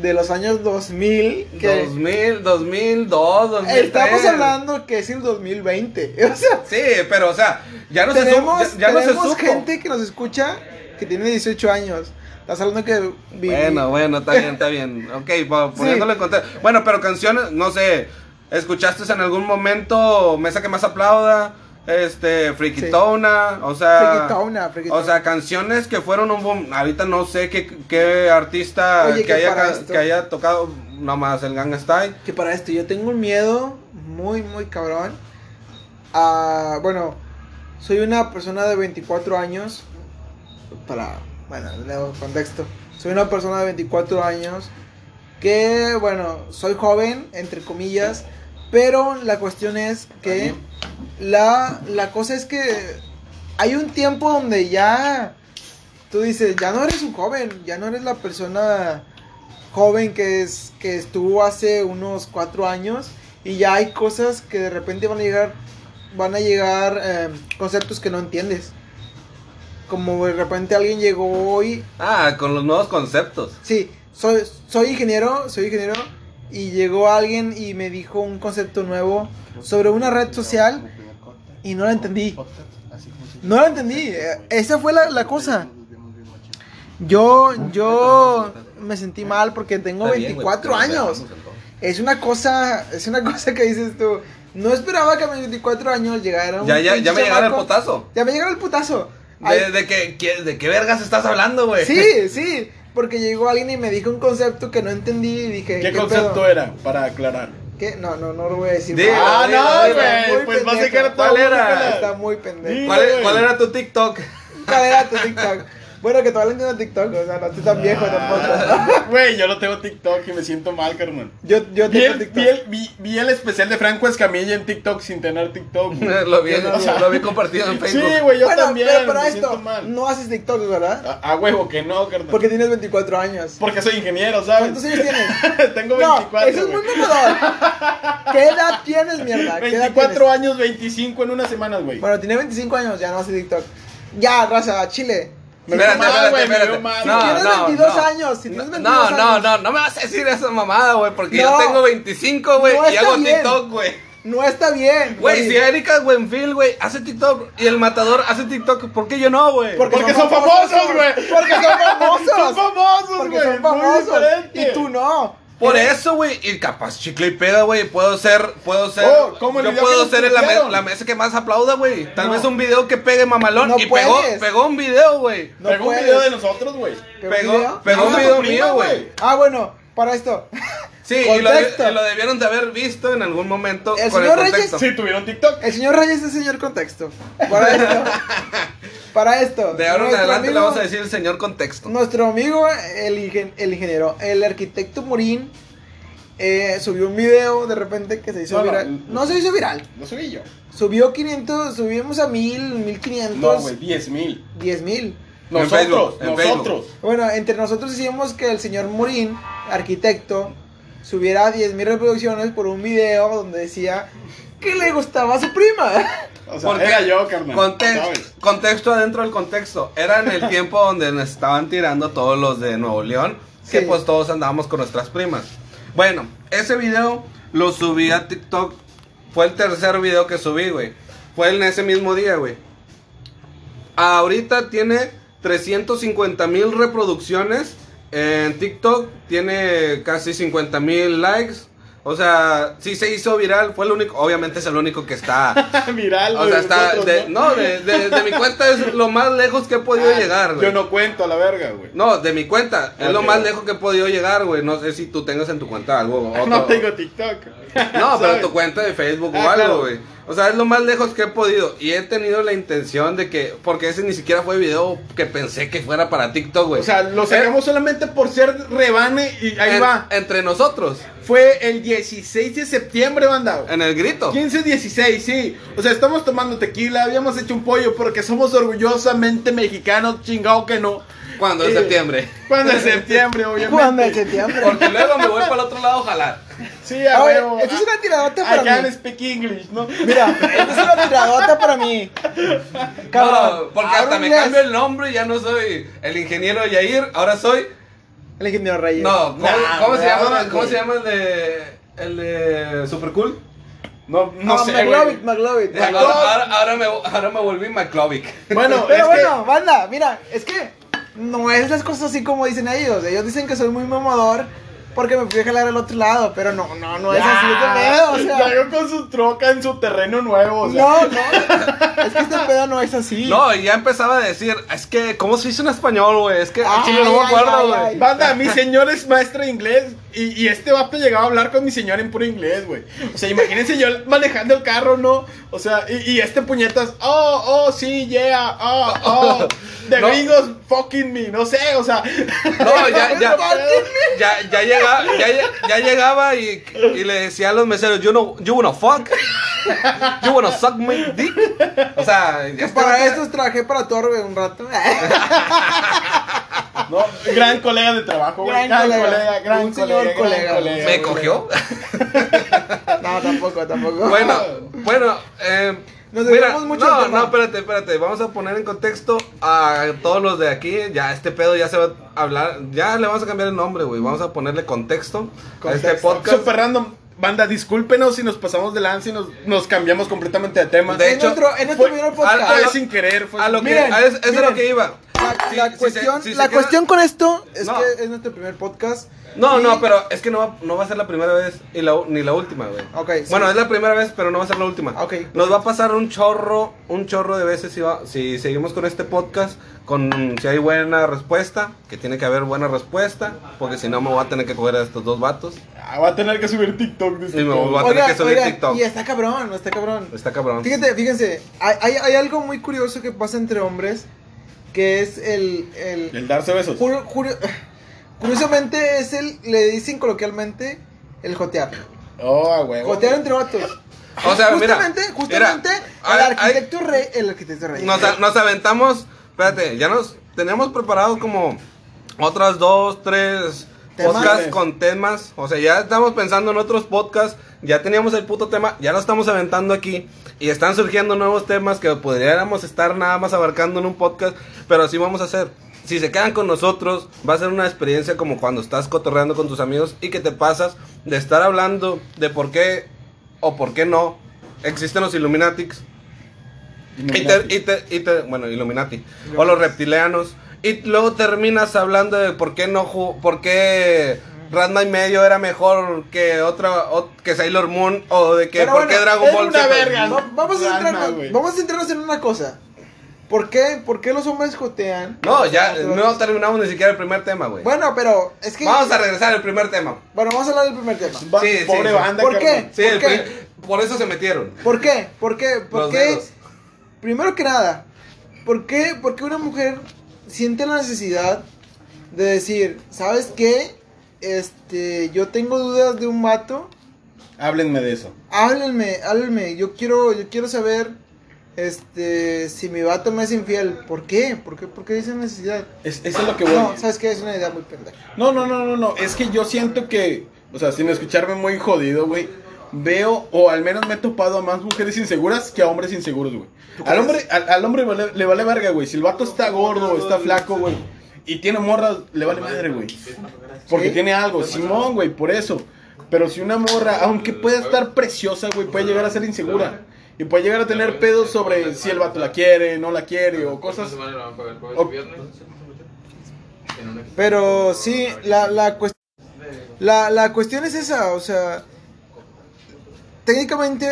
de los años 2000 que 2000, 2002, 2003. estamos hablando que es el 2020. O sea, Sí, pero o sea, ya no tenemos, se. Ya, ya no se tenemos supo. gente que nos escucha que tiene 18 años. Estás hablando que viví- Bueno, bueno, está bien, está bien. Ok, po- poniéndolo en contexto. Bueno, pero canciones, no sé, ¿escuchaste en algún momento Mesa que más aplauda? Este, Friquitona, o sea... Friquitona, Friquitona. O sea, canciones que fueron un boom. Ahorita no sé qué, qué artista Oye, que, que haya, que haya tocado nomás el Gang Style. que para esto yo tengo un miedo muy, muy cabrón. bueno, soy una persona de 24 años. Para, bueno, leo contexto. Soy una persona de 24 años que, bueno, soy joven, entre comillas. Pero la cuestión es que la, la cosa es que hay un tiempo donde ya tú dices, ya no eres un joven, ya no eres la persona joven que es que estuvo hace unos cuatro años y ya hay cosas que de repente van a llegar van a llegar eh, conceptos que no entiendes como de repente alguien llegó hoy Ah, con los nuevos conceptos. sí soy soy ingeniero soy ingeniero y llegó alguien y me dijo un concepto nuevo sobre una red social y no la entendí no la entendí eh, esa fue la, la cosa yo yo me sentí mal porque tengo Está bien, güey, 24 porque nos años es una cosa, es una cosa que dices tú. No esperaba que a mis 24 años llegara un Ya, ya, ya me llegara el putazo. Ya me llegara el putazo. De, que- ¿De qué vergas estás hablando, güey? sí, sí, porque llegó alguien y me dijo un concepto que no entendí y dije, ¿Qué concepto pedo? era? Para aclarar. ¿Qué? No, no, no lo voy a decir. Ah, no, güey. Pues a pendejo. ¿Cuál era? Está muy pendejo. Sí. ¿Cuál, es- güey. cuál era tu TikTok? ¿Cuál era tu TikTok? Bueno, que todavía entiendo TikTok, o sea, no estoy tan viejo tampoco. Güey, yo no tengo TikTok y me siento mal, carnal. Yo, yo Vi tengo el, TikTok. vi, el, vi- vi el especial de Franco Escamilla en TikTok sin tener TikTok. lo, vi, no- o sea, lo vi compartido en Sí, Facebook. güey, yo bueno, también. pero para me esto, siento mal. no haces TikTok, ¿verdad? A, a huevo que no, carnal. Porque tienes 24 años. Porque soy ingeniero, ¿sabes? ¿Cuántos años tienes? Tengo No, 24. eso es muy mamador. ¿Qué edad tienes, mierda? ¿Qué edad 24 tienes? años, 25 en unas semanas, güey. Bueno, tiene 25 años, ya no hace TikTok. Ya, raza, Chile. Espérate, espérate, espérate. Si tienes 22 años, si tienes 22 no, no, años. no, no me vas a decir esa mamada, güey, porque No. yo tengo 25, güey, No y está hago bien. TikTok, güey. No está bien. Güey, si Erika Buenfil, güey, hace TikTok y el matador hace TikTok, ¿por qué yo no, güey? Porque, Porque son famosos, güey. Porque son famosos. Son famosos, Porque güey. son Muy famosos. diferente. Y tú no. Por ¿Qué? eso, güey, y capaz chicle y pega, güey, puedo ser, puedo ser, Oh, ¿cómo el yo video puedo que ser en la, me- pusieron? la mesa que más aplauda, güey. Tal No. vez un video que pegue mamalón No y pegó, puedes. pegó un video, güey. No Pegó un puedes. video de nosotros, güey. ¿Pegó Pegó, un video? pegó un Ah, video prima, mío, güey. güey. Ah, bueno, para esto. Sí, y lo, Contexto. de- y lo debieron de haber visto en algún momento El con el señor Reyes- contexto. Sí, tuvieron TikTok. El señor Reyes es el señor contexto. Para esto. para esto. De ahora en adelante le vamos a decir el señor contexto. Nuestro amigo, el, ingen- el ingeniero, el arquitecto Morín, eh, subió un video de repente que se hizo No, viral. no. No, se hizo viral. No subí yo. Subió 500, subimos a 1000, 1500, No, güey, 10 mil. 10 mil. En Facebook, Nosotros, en nosotros. Bueno, entre nosotros hicimos que el señor Morín, arquitecto, subiera 10 mil reproducciones por un video donde decía que le gustaba a su prima. O sea, Porque era yo, carnal. Context- ¿sabes? contexto adentro del contexto. Era en el tiempo donde nos estaban tirando todos los de Nuevo León, que pues todos andábamos con nuestras primas. Bueno, ese video lo subí a TikTok. Fue el tercer video que subí, güey. Fue en ese mismo día, güey. Ahorita tiene 350 mil reproducciones en TikTok. Tiene casi 50 mil likes. O sea, sí se hizo viral. Fue el único, obviamente es el único que está Viral, o güey, sea, está. nosotros, de- no, de, de- de mi cuenta es lo más lejos que he podido Ah, llegar, güey. Yo no cuento a la verga, güey. No, de mi cuenta. Es lo más lejos que he podido llegar, güey. No sé si tú tengas en tu cuenta algo. otro- No tengo TikTok. No, pero tu cuenta de Facebook Ah, o algo, claro. O sea, es lo más lejos que he podido. Y he tenido la intención de que. Porque ese ni siquiera fue video que pensé que fuera para TikTok, güey. O sea, lo sacamos solamente por ser rebane y ahí En- va. Entre nosotros. Fue el 16 de septiembre, banda. En el grito. 15-16, sí. O sea, estamos tomando tequila, habíamos hecho un pollo porque somos orgullosamente mexicanos, chingado que no. Cuando es Eh, septiembre. Cuando es septiembre, obviamente. Cuando en septiembre. Porque luego me voy para el otro lado a jalar. Sí, a ver, esto es una tiradota I para can mí. speak English, ¿no? Mira, esto es una tiradota para mí. Cabrón. No, porque hasta me inglés. cambio el nombre y ya no soy el ingeniero Yair, ahora soy. El ingeniero Reyes. No, ¿cómo, Nah, cómo se llama? güey. ¿Cómo se llama el de. el de Super Cool? No, no No, sé, McLovin, güey. McLovin. Ahora, ahora, me, ahora me volví McClovic. Bueno, Pero es bueno, banda, mira, es que no es las cosas así como dicen ellos. Ellos dicen que soy muy mamador porque me fui a jalar al otro lado, pero no, no, no es así este pedo, o sea. Llegó con su troca en su terreno nuevo, o sea. No, no, es que este pedo no es así. No, y ya empezaba a decir, es que, ¿cómo se dice en español, güey? Es que, Ay, chile, no me acuerdo, güey. Banda, mi señor es maestro de inglés y, y este vato llegaba a hablar con mi señor en puro inglés, güey. O sea, imagínense yo manejando el carro, ¿no? O sea, y, y este puñetas, oh, oh, sí, yeah, oh, oh, the No. gringos fucking me, no sé, o sea. No, ya, ya, ya, ya llegaba, ya, ya llegaba y, y le decía a los meseros, you, know, you wanna fuck? You wanna suck my dick? O sea, ya para esto trabajé para Torbe un rato. No, gran colega de trabajo, güey. Gran Gran, colega. gran Un colega, señor gran colega. colega, ¿Me güey. cogió? No, tampoco, tampoco. Bueno, bueno, eh, Nos mira, mucho no, no, espérate, espérate, vamos a poner en contexto a todos los de aquí, ya este pedo ya se va a hablar, ya le vamos a cambiar el nombre, güey, vamos a ponerle contexto, a este Contexto. podcast. Super random. Banda, discúlpenos si nos pasamos de lanza y nos, nos cambiamos completamente de tema. De en hecho, nuestro, en nuestro fue- primer podcast. a lo- sin querer, fue A lo que, Miren, a es, eso es miren. lo que iba. La, Sí, la sí cuestión, sí la queda- cuestión con esto es No. que es nuestro primer podcast. No, Y- no, pero es que no va, no va a ser la primera vez y la, ni la última, güey. Ok, sí. Bueno, es la primera vez, pero no va a ser la última. Ok. Nos va a pasar un chorro, un chorro de veces si, va- si seguimos con este podcast, con si hay buena respuesta, que tiene que haber buena respuesta, porque si no me voy a tener que coger a estos dos vatos. Ah, va a tener que subir TikTok. Y me voy a tener que subir TikTok. Y está cabrón, está cabrón. Está cabrón. Fíjate, fíjense, hay, hay, hay algo muy curioso que pasa entre hombres, que es el... el El darse besos. curio- curio- curiosamente es el, le dicen coloquialmente, el jotear. Oh, huevo. Jotear entre vatos. O sea, mira, justamente, justamente, mira, el hay- arquitecto rey, el arquitecto rey. Nos, a- nos aventamos, espérate, ya nos tenemos preparado como otras dos, tres Temas. podcasts con temas. O sea, ya estamos pensando en otros podcasts, ya teníamos el puto tema, ya lo estamos aventando aquí. Y están surgiendo nuevos temas que podríamos estar nada más abarcando en un podcast, pero así vamos a hacer. Si se quedan con nosotros, va a ser una experiencia como cuando estás cotorreando con tus amigos y que te pasas de estar hablando de por qué o por qué no existen los Illuminatics y te, y te- y te- bueno, Illuminati. O los reptilianos. Y luego terminas hablando de por qué no ju- por qué Ranma y medio era mejor que otra, o- que Sailor Moon o de que Pero por bueno, qué Dragon Ball una Z? verga. Va- vamos, a Ranma, vamos a centrarnos en una cosa. ¿Por qué, ¿Por qué los hombres jotean? No, ya no terminamos ni siquiera el primer tema, güey. Bueno, pero es que. Vamos a regresar al primer tema. Bueno, vamos a hablar del primer tema. Va- Sí, sí, Pobre sí. banda, ¿Por qué? Sí, el qué? pri- por eso se metieron. ¿Por qué? ¿Por qué? ¿Por Los qué? dedos. Primero que nada, ¿por qué, ¿por qué una mujer siente la necesidad de decir, ¿sabes qué? Este, yo tengo dudas de un vato. Háblenme de eso. Háblenme, háblenme. Yo quiero, yo quiero saber, este, si mi vato me es infiel. ¿Por qué? ¿Por qué, por qué esa necesidad? Es, eso es lo que voy. No, ¿sabes qué? Es una idea muy pendeja. No, no, no, no, no. Es que yo siento que, o sea, sin escucharme muy jodido, güey, veo, o al menos me he topado a más mujeres inseguras que a hombres inseguros, güey. Al hombre, al, al hombre vale- le vale verga, güey. Si el vato está gordo está flaco, güey, y tiene morras, le vale madre, güey. Porque tiene algo. Simón, güey, por eso. Pero si una morra, aunque pueda estar preciosa, güey, puede llegar a ser insegura. Y puede llegar a tener pedos sobre si el vato la quiere, no la quiere, o cosas. o- Pero sí, la, la, cuest- la, la cuestión es esa, o sea, técnicamente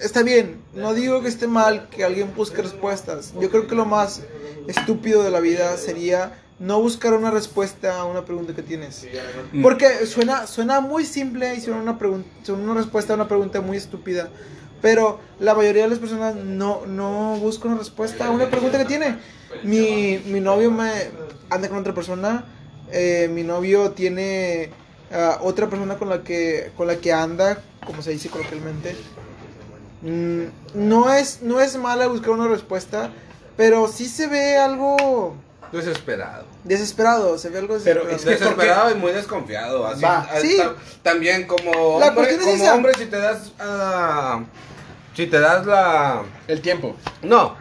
está bien, no digo que esté mal que alguien busque respuestas, yo creo que lo más estúpido de la vida sería no buscar una respuesta a una pregunta que tienes. Porque suena, suena muy simple y suena una, suena una respuesta a una pregunta muy estúpida. Pero la mayoría de las personas no, no buscan una respuesta a una pregunta que tiene. Mi, mi novio me anda con otra persona. eh, mi novio tiene ah, otra persona con la que con la que anda, como se dice coloquialmente. Mm, no es no es mala buscar una respuesta, pero sí se ve algo Desesperado. desesperado, se ve algo Pero desesperado. es que- Desesperado y muy desconfiado. Así, Va. ah, Sí. ta- También como hombre, es como esa. hombre si te das ah, si te das la El tiempo. no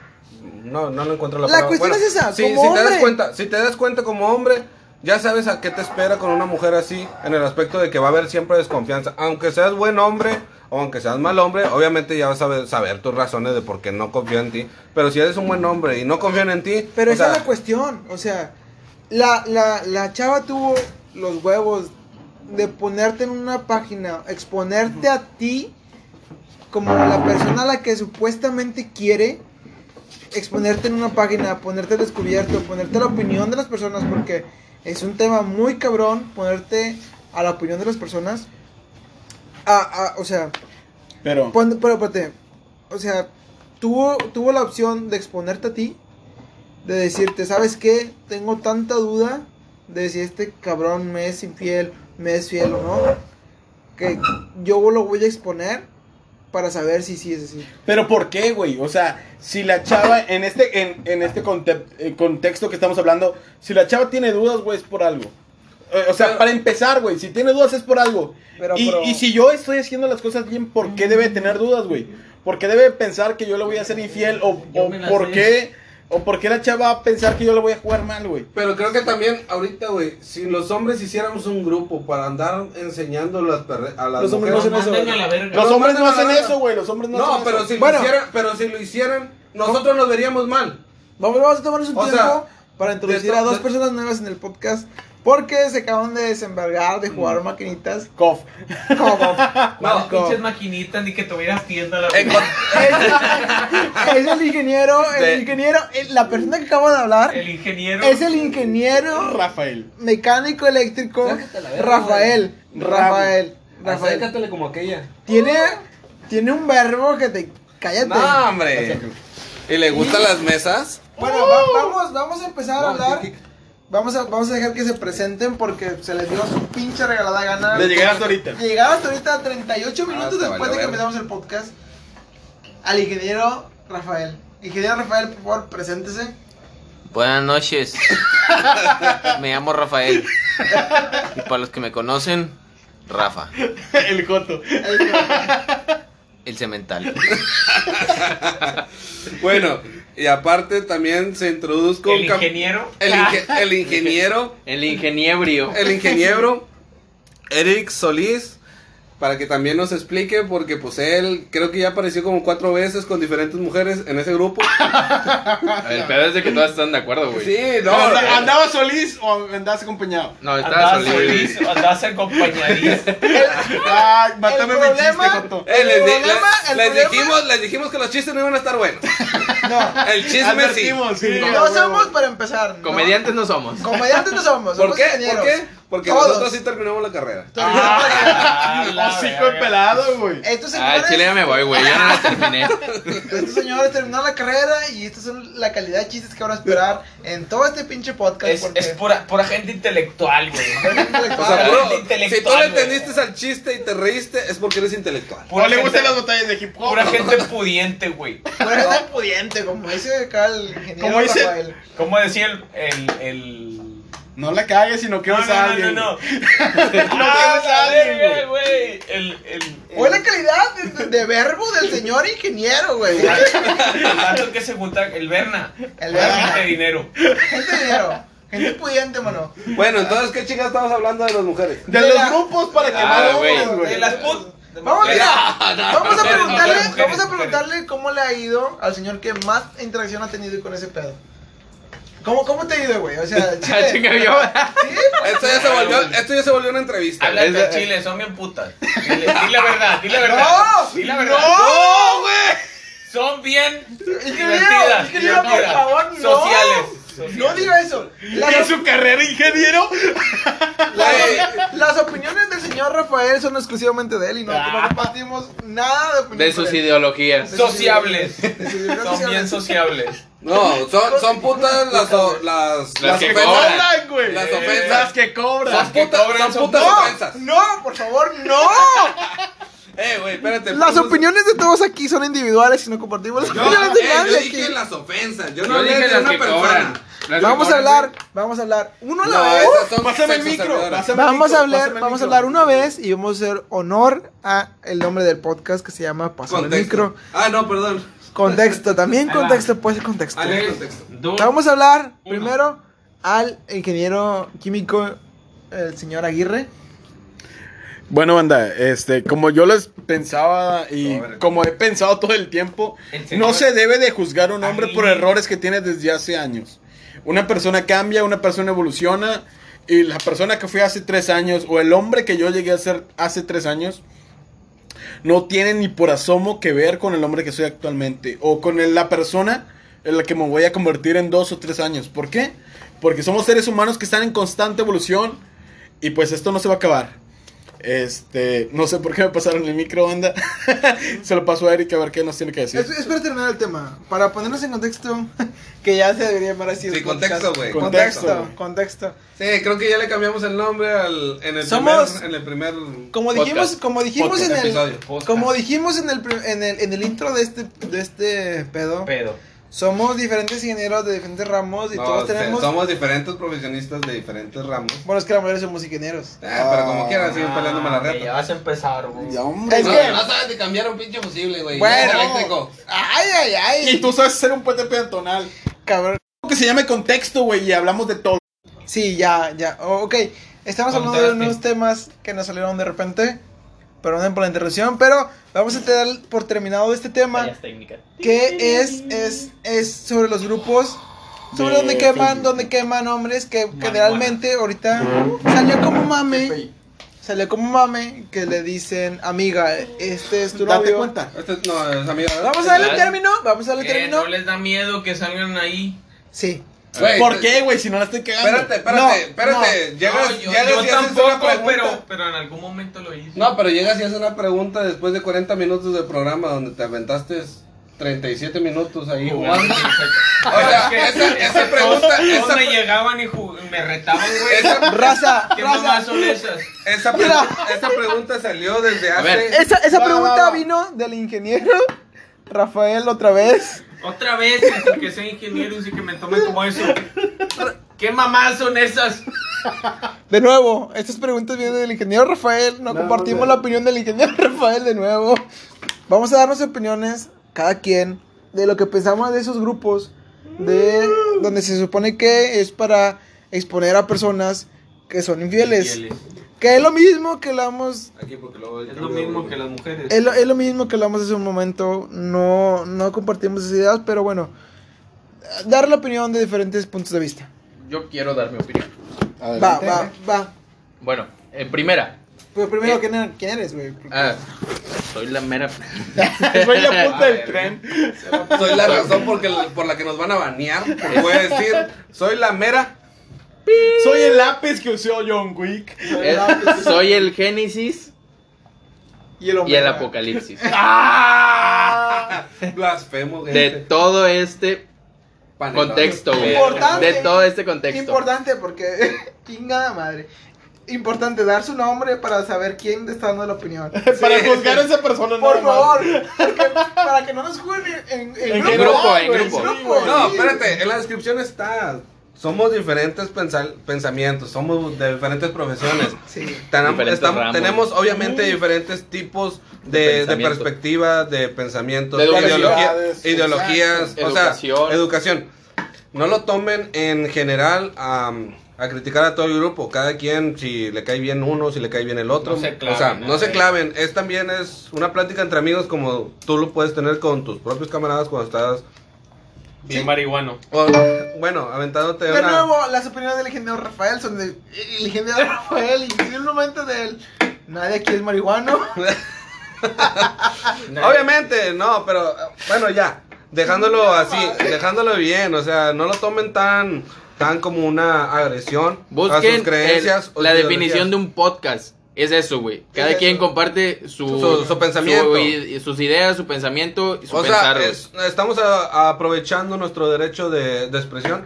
no no lo encuentro la, La palabra. cuestión Bueno, es esa, si, como si te das cuenta si te das cuenta como hombre ya sabes a qué te espera con una mujer así en el aspecto de que va a haber siempre desconfianza. Aunque seas buen hombre o aunque seas mal hombre obviamente ya vas a ver- saber tus razones de por qué no confío en ti. Pero si eres un buen hombre y no confían en ti Pero esa sea, es la cuestión, o sea, la, la, la chava tuvo los huevos de ponerte en una página, exponerte a ti como la persona a la que supuestamente quiere, exponerte en una página, ponerte descubierto, ponerte la opinión de las personas, porque es un tema muy cabrón ponerte a la opinión de las personas. Ah, ah, o sea, Pero. Pero espérate, o sea, tuvo, tuvo la opción de exponerte a ti, de decirte, ¿sabes qué? Tengo tanta duda de si este cabrón me es infiel, me es fiel o no, que yo lo voy a exponer para saber si sí es así. Pero ¿por qué, güey? O sea, si la chava, en este, en, en este conte- eh, contexto que estamos hablando, si la chava tiene dudas, güey, es por algo. Eh, O sea, Pero- para empezar, güey, si tiene dudas es por algo. Pero- y, pero- y si yo estoy haciendo las cosas bien, ¿por qué debe tener dudas, güey? ¿Por qué debe pensar que yo le voy a ser infiel? ¿O, o por sé. qué? ¿O por qué la chava va a pensar que yo le voy a jugar mal, güey? Pero creo que también ahorita, güey, si los hombres hiciéramos un grupo para andar enseñando las perre- a las Los hombres mujeres- no hacen eso. Manden a la verga. Los Los hombres no hacen eso, güey. Los hombres no, No, hacen pero eso. si, Bueno. lo hicieran, pero si lo hicieran, nosotros nos veríamos mal. Vamos, vamos a tomarnos un O tiempo sea, para introducir a dos personas nuevas en el podcast, porque se acaban de desembargar de jugar maquinitas. Cof. Como- No, pinches maquinitas ni que tuvieras tienda la En verga. es el ingeniero, el De- ingeniero, la persona que acabo de hablar. El ingeniero. Es el ingeniero Rafael. mecánico eléctrico verga, Rafael. güey. Rafael. Rafael. Acércatele como aquella. Tiene, tiene un verbo que te. Cállate. No, hombre. ¿Y le gustan las mesas? Bueno, va- vamos, vamos a empezar a hablar. Vamos a, vamos a dejar que se presenten porque se les dio su pinche regalada gana. De llegar hasta ahorita. Llegar hasta ahorita 38 minutos Ah, te después de que empezamos el podcast. Al ingeniero Rafael. Ingeniero Rafael, por favor, preséntese. Buenas noches. Me llamo Rafael. Y para los que me conocen, Rafa, El Joto. El- el cemental. Bueno, y aparte también se introduzco El ingeniero. el, inge- el ingeniero, El ingeniebrio. el ingeniero Eric Solís, para que también nos explique, porque pues él creo que ya apareció como cuatro veces con diferentes mujeres en ese grupo. El pedo es de que todas están de acuerdo, güey. Sí, no. Anda- ¿Andabas solís o andabas acompañado? No, estaba Andabas solís. solís, andabas acompañadís. Ay, mátame mi problema- chiste, Joto. Eh, les, problema- les- el les problema- dijimos, les dijimos que los chistes no iban a estar buenos. No, El chisme sí. Sí. no somos para empezar. no. Comediantes no somos. Comediantes no somos. ¿Por somos qué? ingenieros. ¿Por qué? Porque Todos. nosotros sí terminamos la carrera. Ah, la Hocico verga. pelado, güey. Estos señores, chile ya me voy, güey. Yo no la terminé. estos señores terminaron la carrera y estas son la calidad de chistes que van a esperar en todo este pinche podcast. Es, porque- es pura, pura gente intelectual, güey. O sea, intelectual. puro- si tú le güey. entendiste al chiste y te reíste, es porque eres intelectual. No Pura le gustan gente- las batallas de hip hop. Pura gente pudiente, güey. Pura gente pudiente, como dice acá el ingeniero Como dice- Rafael. ¿Cómo decía el. el, el... No la cagues si no No, quieres no, no, alguien. no, no. Ah, alguien, verga, güey. El. el Fue la calidad de, de verbo del señor ingeniero, güey. el vato que se junta, el Berna. El gente de dinero. Gente de dinero. Gente pudiente, mano. Bueno, entonces, ¿qué chicas estamos hablando de las mujeres? De De los la- grupos para que Ah, no güey. De las put. Vamos, mujeres. mira, vamos a preguntarle, vamos a preguntarle cómo le ha ido al señor que más interacción ha tenido con ese pedo. ¿Cómo, cómo te ha ido, güey? O sea, Ah, chile. chinga, yo. Sí, pues, Esto ya se volvió, esto ya se volvió una entrevista. Al de- chile, son bien putas. Dile, di la verdad, di la verdad. No, di la verdad. no, Son bien Ingeniero, divertidas. ingeniero, por favor, no. Sociales. No diga eso. Las, su carrera ingeniero. las- las opiniones del señor Rafael son exclusivamente de él y no, no compartimos nada de opinión. De sus ideologías. Sociables. De sus ideologías Son bien sociables. No, son, son putas las, o- las, Las que ofensas. cobran. güey. Las Eh, ofensas. Las que cobran. Son que putas, cobran son son putas No, ofensas. no, por favor, no. Eh, güey, espérate. Las pues, opiniones de todos aquí son individuales y no compartimos las Yo, opiniones de eh, yo nadie dije aquí. las ofensas. Yo no Yo dije de las una que persona. cobran. Vamos a hablar, güey. vamos a hablar uno a la No, vez. Pásame el micro. Pásame Vamos micro, a hablar, pásame vamos a hablar una vez y vamos a hacer honor a el nombre del podcast que se llama Pasar el micro. Ah, no, perdón. Contexto, también contexto, puede ser contexto. No, contexto. Dos. Vamos a hablar Uno. primero al ingeniero químico, el señor Aguirre. Bueno, banda, este, como yo les pensaba y como he pensado todo el tiempo, El señor- no se debe de juzgar a un hombre por errores que tiene desde hace años. Una persona cambia, una persona evoluciona y la persona que fui hace tres años o el hombre que yo llegué a ser hace tres años no tiene ni por asomo que ver con el hombre que soy actualmente o con el- la persona en la que me voy a convertir en dos o tres años. ¿Por qué? Porque somos seres humanos que están en constante evolución y pues esto no se va a acabar. Este, no sé por qué me pasaron el micro, banda. se lo paso a Eric a ver qué nos tiene que decir. Es, es para terminar el tema, para ponernos en contexto, que ya se debería llamar así. Sí, contexto, güey. Contexto, Contexto. contexto. Sí, creo que ya le cambiamos el nombre al, en, el Somos- primer, en el primer. Como Podcast. dijimos, como dijimos Podcast, en el, episodio. como dijimos en el, en el, en el intro de este, de este pedo, Pedo. Somos diferentes ingenieros de diferentes ramos y No, todos tenemos. somos diferentes profesionistas de diferentes ramos. Bueno, es que la mayoría somos ingenieros. Ah, pero como quieran, siguen peleándome la Ah, Ya reta. vas a empezar, güey. Ya, hombre. Es No, que- no sabes de cambiar un pinche fusible, güey. Bueno. Eléctrico. Ay, ay, ay. Y tú sabes hacer un puente peatonal. Cabrón. Que se llame contexto, güey, y hablamos de todo. Sí, ya, ya. Oh, ok. Estamos hablando de unos temas que nos salieron de repente. Perdonen por la interrupción, pero vamos a dar por terminado este tema. Que es, es, es sobre los grupos, sobre De donde queman, donde queman hombres, que generalmente ahorita salió como mame, salió como mame, que le dicen, amiga, este es tu Date novio. cuenta. Este es- no, es amiga. ¿verdad? Vamos a darle ¿Verdad? término, vamos a darle ¿Qué? término. ¿No les da miedo que salgan ahí? Sí. ¿Por qué, güey? Si no la estoy cagando. Espérate, espérate, No, espérate. no. Llegas, No, yo, llegas yo y haces una pregunta. pero, pero en algún momento lo hice. No, pero llegas y haces una pregunta después de 40 minutos de programa donde te aventaste 37 minutos ahí jugando. O sea, esa, esa pregunta, Todos esa, me llegaban y me retaban, güey. esa, Raza, ¿Qué raza. son esas? esa, pregu- esa pregunta salió desde hace... Esa, esa Va, pregunta va, va. vino del ingeniero Rafael otra vez. Otra vez, que sea ingeniero y que me tomen como eso. ¿Qué mamás son esas? De nuevo, estas preguntas vienen del ingeniero Rafael. No, No, compartimos no. la opinión del ingeniero Rafael de nuevo. Vamos a darnos opiniones, cada quien, de lo que pensamos de esos grupos. De donde se supone que es para exponer a personas que son infieles. Infieles. Que es lo mismo que hablamos. Aquí porque luego hay Es lo mismo que las mujeres. Es lo, es lo mismo que hablamos hace un momento. No, no compartimos esas ideas, pero bueno. Dar la opinión de diferentes puntos de vista. Yo quiero dar mi opinión. Va, Adelante. va, va. Bueno, en primera, Pero primero, Eh. ¿quién, er- quién eres, güey? ah, soy la mera. Soy la punta del tren. Soy la razón porque, por la que nos van a banear. Voy a decir, soy la mera. Soy el lápiz que usó John Wick. Soy el Génesis Y el y el Apocalipsis. Blasfemo, De todo este Panelón. contexto, güey. Importante. De todo este contexto. Importante porque. Chingada madre. Importante dar su nombre para saber quién está dando la opinión. Para juzgar a esa persona Por favor, porque para que no nos juzguen en, en, En grupo, grupo, en grupo. grupo, No, espérate, en la descripción está. Somos diferentes pensa- pensamientos, somos de diferentes profesiones. Sí. Tenemos, Diferentes estamos- ramos. tenemos obviamente diferentes tipos de, De de pensamiento. perspectiva, de pensamientos, De ideología- ideologías, o sea, Educación. educación. No lo tomen en general am, a criticar a todo el grupo, cada quien si le cae bien uno, si le cae bien el otro. No se claven, o sea, ¿no? no se Eh. claven, es también es una plática entre amigos como tú lo puedes tener con tus propios camaradas cuando estás Bien marihuano. o, bueno, aventándote De una nuevo, las opiniones del ingeniero Rafael son de. El ingeniero Rafael, increíblemente de él. Nadie aquí es marihuano. Obviamente, no, pero bueno, ya. Dejándolo así, dejándolo bien, o sea, no lo tomen tan tan como una agresión a Busquen sus creencias. el- o la definición de un podcast. Es eso, güey. Cada Es quien eso. comparte su, Su- su pensamiento. su sus ideas, su pensamiento y su O pensar. sea, es- estamos a- aprovechando nuestro derecho de, de expresión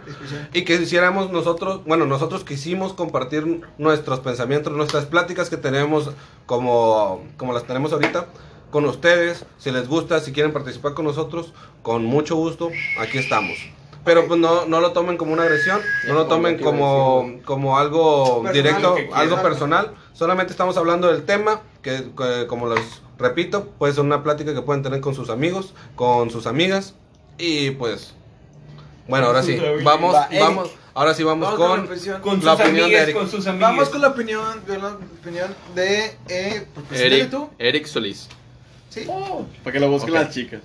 y que quisiéramos nosotros, bueno, nosotros quisimos compartir nuestros pensamientos, nuestras pláticas que tenemos como, como las tenemos ahorita con ustedes. Si les gusta, si quieren participar con nosotros, con mucho gusto, aquí estamos. Pero pues no, no lo tomen como una agresión, no lo tomen como, como algo Personal, directo, algo personal. Solamente estamos hablando del tema, que, que, como les repito, puede ser una plática que pueden tener con sus amigos, con sus amigas. Y pues, bueno, ahora sí, vamos, vamos, ahora sí vamos, Vamos con la con, la opinión de amigas, Eric. con sus. Vamos con la opinión, de la opinión de. Eh, pues, preséntate Eric, tú. Eric Solís. Sí. Para que lo busquen Ok. las chicas.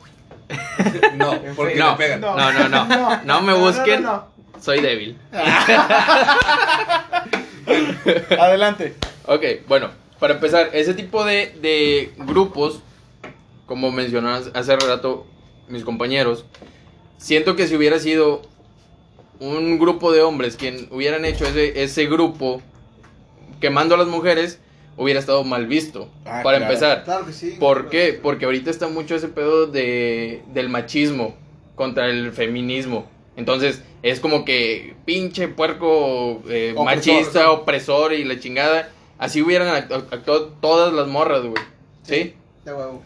No, porque No. pegan. No, no, no. No me busquen. no, no. Soy débil. Adelante. Ok, bueno, para empezar, ese tipo de, de grupos, como mencionó hace rato mis compañeros, siento que si hubiera sido un grupo de hombres quien hubieran hecho ese, ese grupo quemando a las mujeres, hubiera estado mal visto. Ah, para claro. empezar. Claro que sí. ¿Por qué? Porque ahorita está mucho ese pedo de, del machismo contra el feminismo. Entonces, es como que pinche puerco eh, Opresor. machista, opresor y la chingada. Así hubieran act- actuado todas las morras, güey. ¿Sí? De huevo.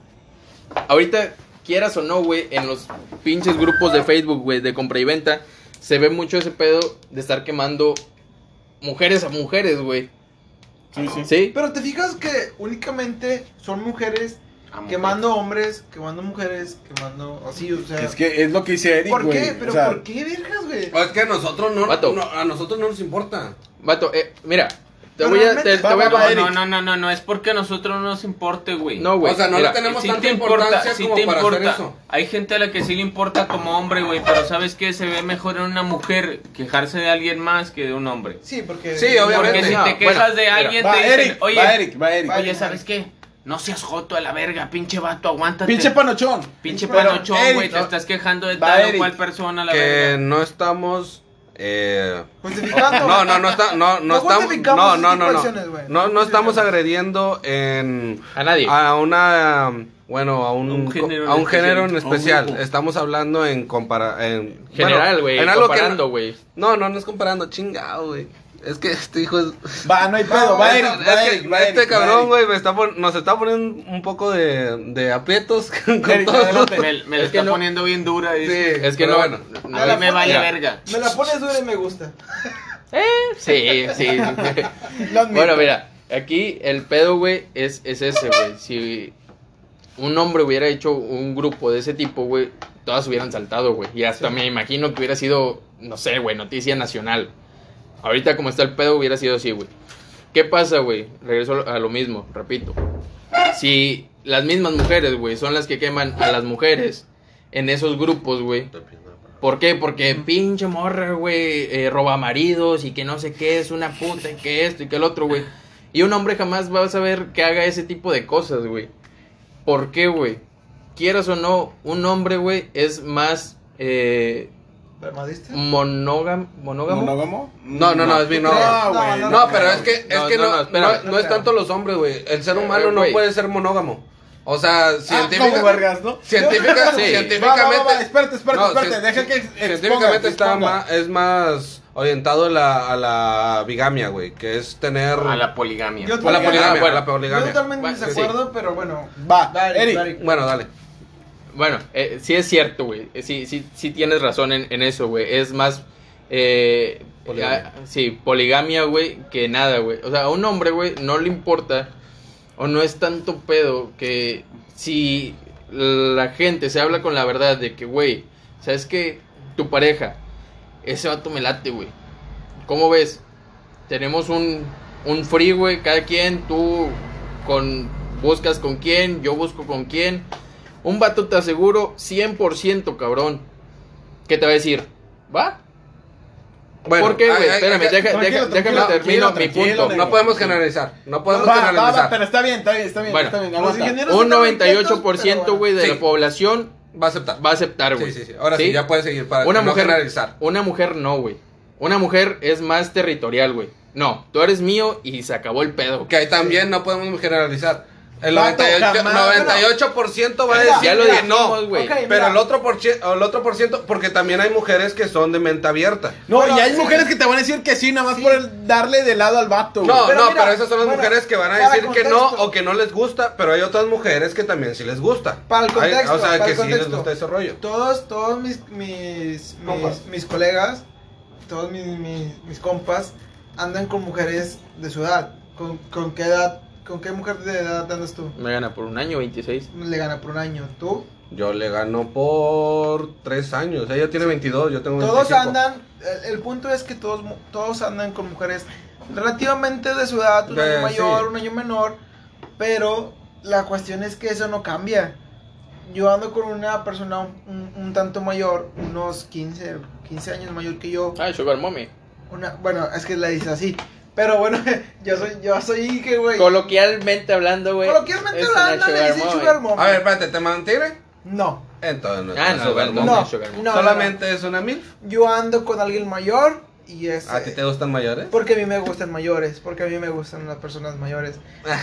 Ahorita, quieras o no, güey, en los pinches grupos de Facebook, güey, de compra y venta, se ve mucho ese pedo de estar quemando mujeres a mujeres, güey. Sí, sí. ¿Sí? Pero te fijas que únicamente son mujeres quemando hombres, quemando mujeres, quemando así, o sea. Es que es lo que dice Eric, ¿Por güey. qué? Pero o sea, ¿por qué vergas, güey? Es que a nosotros no, Vato. no- a nosotros no nos importa. Vato, eh, mira, te No, voy a... Te, te voy a No, no, no, no, no, no, es porque a nosotros no nos importe, güey. No, güey. o sea, no mira, le tenemos Sí tanta te importa, importancia sí como te para importa. hacer eso. Hay gente a la que sí le importa como hombre, güey, pero ¿sabes qué? Se ve mejor en una mujer quejarse de alguien más que de un hombre. Sí, porque. Sí, obviamente. Porque si No, te quejas bueno, de mira, alguien, Va te dicen, Eric, oye, va Eric, va Eric. oye, ¿sabes qué? No seas joto a la verga, pinche vato, aguántate. Pinche panochón. Pinche panochón, güey, te estás quejando de tal o cual persona la Que verga. no estamos... Eh, Justificando. No, no, no está, no, no, No estamos, no, no, no, no, no, No estamos agrediendo en A nadie. a una, bueno, a un, Un género a un en género en especial. Estamos hablando en compara, en General, bueno, güey. en algo que comparando, no- güey. no, no, no es comparando, chingado, güey. Es que este hijo es, Va, no hay pedo, va Eric, es va que Eric, va este Eric, cabrón, güey, me está pon- nos está poniendo un poco de, de aprietos con Eric, todo. adelante. Me, me la está no- poniendo bien dura. Sí. Es que no, bueno. no- A la me vale verga. Me la pones dura y me gusta. Sí, sí. Admito. bueno, mira, aquí el pedo, güey, es, es ese, güey. Si un hombre hubiera hecho un grupo de ese tipo, güey, todas hubieran saltado, güey. Y hasta me imagino que hubiera sido, no sé, güey, noticia nacional. Ahorita como está el pedo hubiera sido así, güey. ¿Qué pasa, güey? Regreso a lo mismo, repito. Si las mismas mujeres, güey, son las que queman a las mujeres en esos grupos, güey. ¿Por qué? Porque pinche morra, güey, eh, roba maridos y que no sé qué es una puta y que esto y que el otro, güey. Y un hombre jamás va a saber que haga ese tipo de cosas, güey. ¿Por qué, güey? Quieras o no, un hombre, güey, es más eh, Monógamo. ¿Monógamo? ¿Monógamo? No, no, no, es mi no. No, No, no, No, pero es que, es No, que no, no, no, no, no es tanto los hombres, güey. El ser humano Eh, no güey. puede ser monógamo. O sea, Ah, científica- como vergas, ¿no? científica- Sí. científicamente. Va, va, va, espérate, espérate, espérate, cien- deja que Científicamente exponga, está más, es más orientado a la, a la bigamia, güey. Que es tener. A la poligamia. Yo a la poligamia, Ah, bueno. a la poligamia. Yo totalmente Bueno, desacuerdo, pero bueno. Va, Dale, Eric. dale. Bueno, dale. Bueno, eh, sí es cierto, güey. Eh, Sí, sí, sí tienes razón en, en eso, güey. Es más, eh, Poligamia. ah, sí, poligamia, güey, que nada, güey. O sea, a un hombre, güey, no le importa o no es tanto pedo que si la gente se habla con la verdad de que, güey, ¿sabes que Tu pareja, ese vato me late, güey. ¿Cómo ves? Tenemos un, un free, güey, cada quien, tú con buscas con quién, yo busco con quién. Un vato te aseguro 100% cabrón. ¿Qué te va a decir? ¿Va? Bueno, ¿Por qué, güey? Espérame, hay- deja- tranquilo, deja- tranquilo, déjame termino tranquilo, mi punto. negro. No podemos generalizar. No podemos Va, va, va, generalizar. pero está bien, está bien, está bien, Bueno, está bien. Los aguanta. ingenieros Un están muy 98% quietos, güey de Sí. la población Va a aceptar. va a aceptar, güey. Sí, sí, sí. Ahora sí, ya puedes seguir para Una no mujer, generalizar. una mujer no, güey. Una mujer es más territorial, güey. No, tú eres mío y se acabó el pedo. Que también no podemos generalizar. El Vato, 98%, jamás, 98% va a decir ya lo que no. güey. Ok, Pero mira. el otro, por cien- el otro por ciento, porque también hay mujeres que son de mente abierta. No, Bueno, y hay sí. mujeres que te van a decir que sí, nada más Sí. por el darle de lado al vato. No. Pero no, mira, pero esas son las bueno, mujeres que van a para decir que no contexto. o que no les gusta, pero hay otras mujeres que también sí les gusta. Para el Hay- contexto, o sea, para que el sí les contexto. gusta ese rollo. Todos, todos mis, mis, Compas. mis, mis colegas, todos mis, mis, mis compas, andan con mujeres de su edad. ¿Con, con qué edad? ¿Con qué mujer de edad andas tú? Me gana por un año, 26. Le gana por un año. ¿Tú? Yo le gano por tres años. Ella tiene 22, yo tengo 25. Todos andan, el, el punto es que todos, mu- todos andan con mujeres relativamente de su edad, un De- año mayor, sí. un año menor, pero la cuestión es que eso no cambia. Yo ando con una persona un, un tanto mayor, unos 15, 15 años mayor que yo. Ah, Sugar Mommy. Una, bueno, es que la dice así. Pero bueno, yo soy, yo soy que, güey. Coloquialmente hablando, güey. Coloquialmente hablando, le sugar dicen mommy. sugar mommy. A ver, espérate, ¿te mantiene? No, Entonces no es Ah, no, sugar mommy. no, sugar mommy. no, Solamente es una MILF. yo ando con alguien mayor y es... ¿A ti te gustan mayores? Porque a mí me gustan mayores, porque a mí me gustan las personas mayores.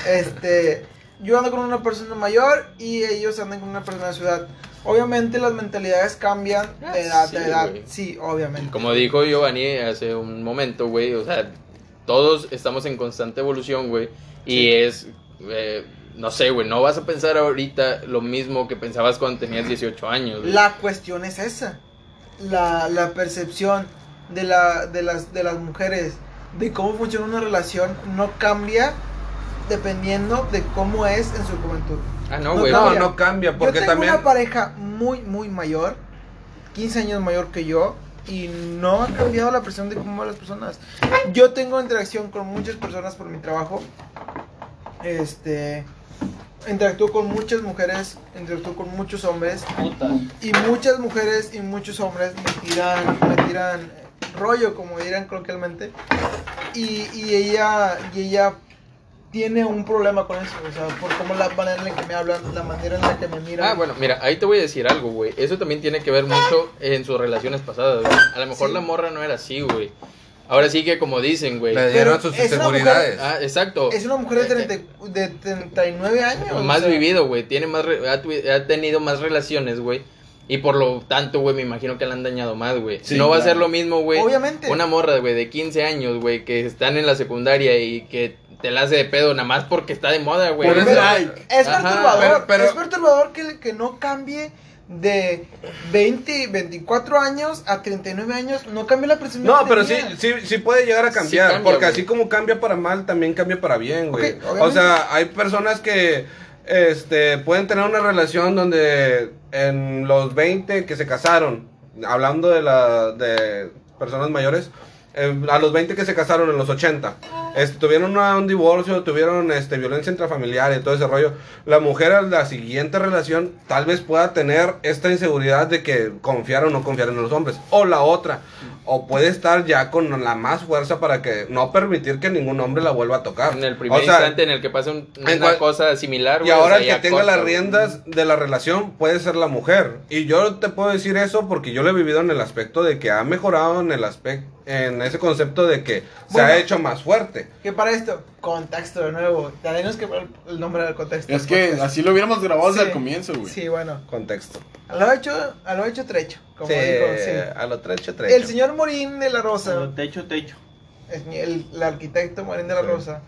Este, yo ando con una persona mayor y ellos andan con una persona de su edad. Obviamente las mentalidades cambian Ah, de edad sí, a edad. güey. Sí, obviamente. Como dijo Giovanni hace un momento, güey, o sea, todos estamos en constante evolución, güey, y es, eh, no sé, güey, no vas a pensar ahorita lo mismo que pensabas cuando tenías 18 años. güey. La cuestión es esa. La, la percepción de, la, de, las, de las mujeres de cómo funciona una relación no cambia dependiendo de cómo es en su juventud. Ah, no, no güey. No, cambia. no cambia, porque yo tengo también... una pareja muy, muy mayor, 15 años mayor que yo, y no ha cambiado la presión de cómo las personas. Yo tengo interacción con muchas personas por mi trabajo. Este. Interactúo con muchas mujeres, interactúo con muchos hombres. Y muchas mujeres y muchos hombres me tiran, me tiran rollo, como dirán coloquialmente. Y, y ella, y ella tiene un problema con eso, o sea, por cómo la manera en la que me hablan, la manera en la que me miran. Ah, bueno, mira, ahí te voy a decir algo, güey. Eso también tiene que ver mucho en sus relaciones pasadas, güey. A lo mejor Sí. la morra no era así, güey. Ahora sí que como dicen, güey. Le dieron sus inseguridades. Ah, exacto. Es una mujer de, 30 de 39 años. o más sea, vivido, güey. Tiene más re- ha, tu- ha tenido más relaciones, güey. Y por lo tanto, güey, me imagino que la han dañado más, güey. Sí, no va a claro. ser lo mismo, güey. Obviamente. Una morra, güey, de 15 años, güey, que están en la secundaria y que te la hace de pedo nada más porque está de moda, güey. Por Pero- like. Es perturbador. pero- pero- Es perturbador que, que no cambie de 20, 24 años a 39 años. No cambie la presión. No, pero sí, sí, sí puede llegar a cambiar, Sí cambia, porque güey. así como cambia para mal, también cambia para bien, güey. Ok, o sea, hay personas que este pueden tener una relación donde en los 20 que se casaron, hablando de la de personas mayores, eh, a los 20 que se casaron en los 80, este, tuvieron una- un divorcio, tuvieron este, violencia intrafamiliar y todo ese rollo, la mujer en la siguiente relación tal vez pueda tener esta inseguridad de que confiar o no confiar en los hombres. O la otra, o puede estar ya con la más fuerza para que no permitir que ningún hombre la vuelva a tocar. En el primer O sea, instante en el que pasa un- una cual- cosa similar, y o ahora sea, el ya que tenga corta, las riendas de la relación puede ser la mujer. Y yo te puedo decir eso porque yo lo he vivido en el aspecto de que ha mejorado en el aspecto, en ese concepto de que se Bueno. ha hecho más fuerte. Que para esto, contexto de nuevo. Tenemos que ver el nombre del contexto. Es que Porque- así lo hubiéramos grabado desde Sí. el comienzo, güey. Sí, bueno. Contexto. A lo hecho, a lo hecho trecho. Como Sí, dijo, sí. a lo trecho, trecho. El señor Morín de la Rosa, Techo, techo. el, el- el arquitecto Morín de la Rosa,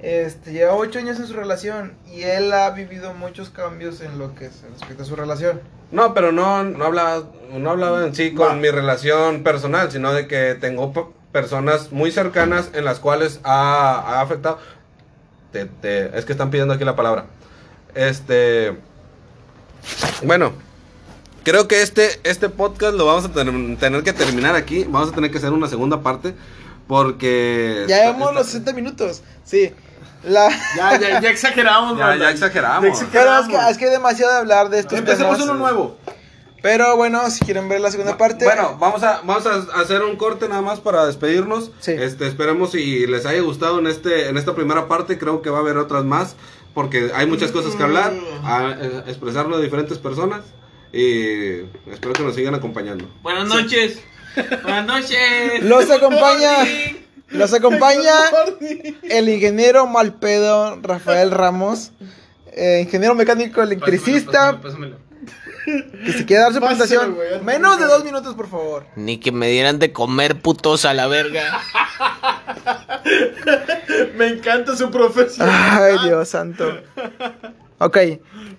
este, lleva ocho años en su relación y él ha vivido muchos cambios en lo que se respecta a su relación. No, pero no, no hablaba, no hablaba en sí con Va. mi relación personal, sino de que tengo personas muy cercanas en las cuales ha, ha afectado. Te- te- es que están pidiendo aquí la palabra. Este. Bueno, creo que este, este podcast lo vamos a tener, tener que terminar aquí. Vamos a tener que hacer una segunda parte. Porque. Ya llevamos los 60 minutos. Sí. La... Ya, ya, ya exageramos, Ya, ya exageramos. Ya Pero es que, es que hay demasiado de hablar de estos Empecemos uno nuevo. Pero bueno, si quieren ver la segunda parte. Bueno, vamos a, vamos a hacer un corte nada más para despedirnos. Sí. Este, esperemos si les haya gustado en este, en esta primera parte. Creo que va a haber otras más. Porque hay muchas cosas que hablar, a, eh, expresarlo de diferentes personas. Y espero que nos sigan acompañando. Buenas noches. Buenas noches. Los acompaña. Los acompaña el ingeniero Malpedo Rafael Ramos, eh, ingeniero mecánico electricista, Pásamelo, que se quiere dar su presentación. Menos de dos minutos, por favor. Ni que me dieran de comer putos a la verga. Me encanta su profesión. Ay, Dios santo. Ok,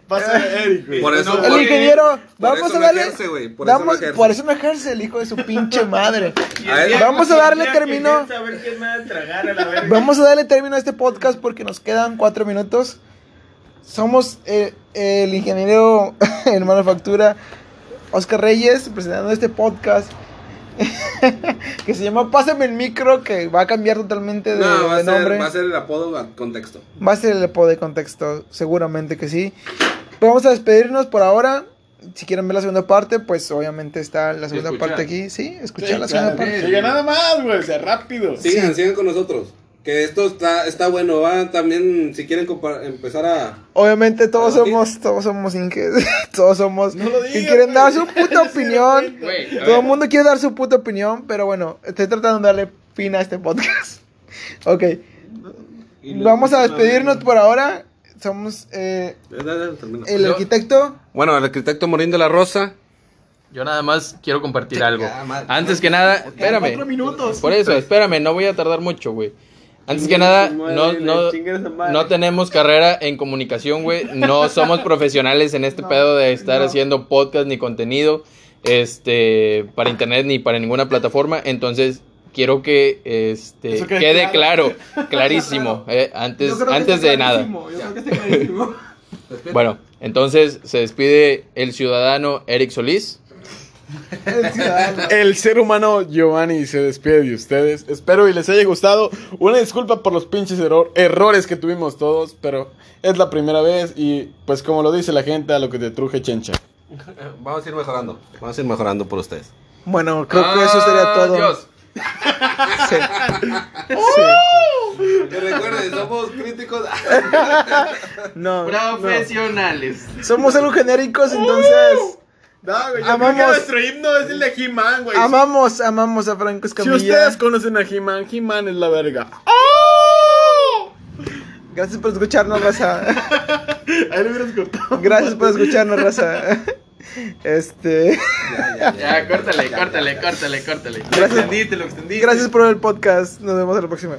Pasa Eric, güey. Por eso- No, el ingeniero, por vamos eso a no darle. ejerce, güey, por eso no por eso no ejerce el hijo de su pinche madre. A él- Vamos a darle término. A. Vamos a darle término a este podcast porque nos quedan cuatro minutos. Somos eh, el ingeniero en manufactura Oscar Reyes presentando este podcast que se llama Pásame el micro que va a cambiar totalmente de, No, va de a, ser, nombre. va a ser el apodo a contexto. Va a ser el apodo de contexto, seguramente que sí. Pero vamos a despedirnos por ahora. Si quieren ver la segunda parte, pues obviamente está la segunda escuchar. parte aquí. Sí, escuchar Sí, la segunda parte. Sigue nada más, güey. O sea, rápido. Sigan, sigan con nosotros. Que esto está, está bueno. Va también, si quieren empezar a. Obviamente todos somos, todos somos inges, todos somos No lo que digas, quieren dar su puta opinión. Todo el mundo quiere dar su puta opinión, pero bueno, estoy tratando de darle fin a este podcast. Ok, vamos a despedirnos por ahora. Somos eh, el arquitecto. Bueno, el arquitecto Morín de la Rosa. Yo nada más quiero compartir algo. Antes que nada, espérame. Por eso, espérame, no voy a tardar mucho, güey. Antes que nada, no, no, no tenemos carrera en comunicación, güey. No somos profesionales en este pedo de estar haciendo podcast ni contenido este para internet ni para ninguna plataforma. Entonces, quiero que este quede claro, clarísimo, eh, antes, antes de nada. Bueno, entonces se despide el ciudadano Eric Solís. El ser humano Giovanni se despide de ustedes. Espero y les haya gustado. Una disculpa por los pinches error- errores que tuvimos todos, pero es la primera vez y pues como lo dice la gente, a lo que te truje chencha. Vamos a ir mejorando. Vamos a ir mejorando por ustedes. Bueno, creo que eso sería todo. Adiós. Sí. Sí. Que recuerden, somos críticos. No, Profesionales. no. Somos algo genéricos, entonces No, güey, yo creo que nuestro himno es el de He-Man, güey. amamos, amamos a Franco Si Escamilla. ustedes conocen a He-Man, He-Man es la verga. Gracias por escucharnos, raza. Ahí lo hubieras cortado. Gracias por escucharnos, raza. Este. Ya, córtale, córtale, córtale, córtale. Gracias. Te lo extendí. Gracias por el podcast. Nos vemos en la próxima.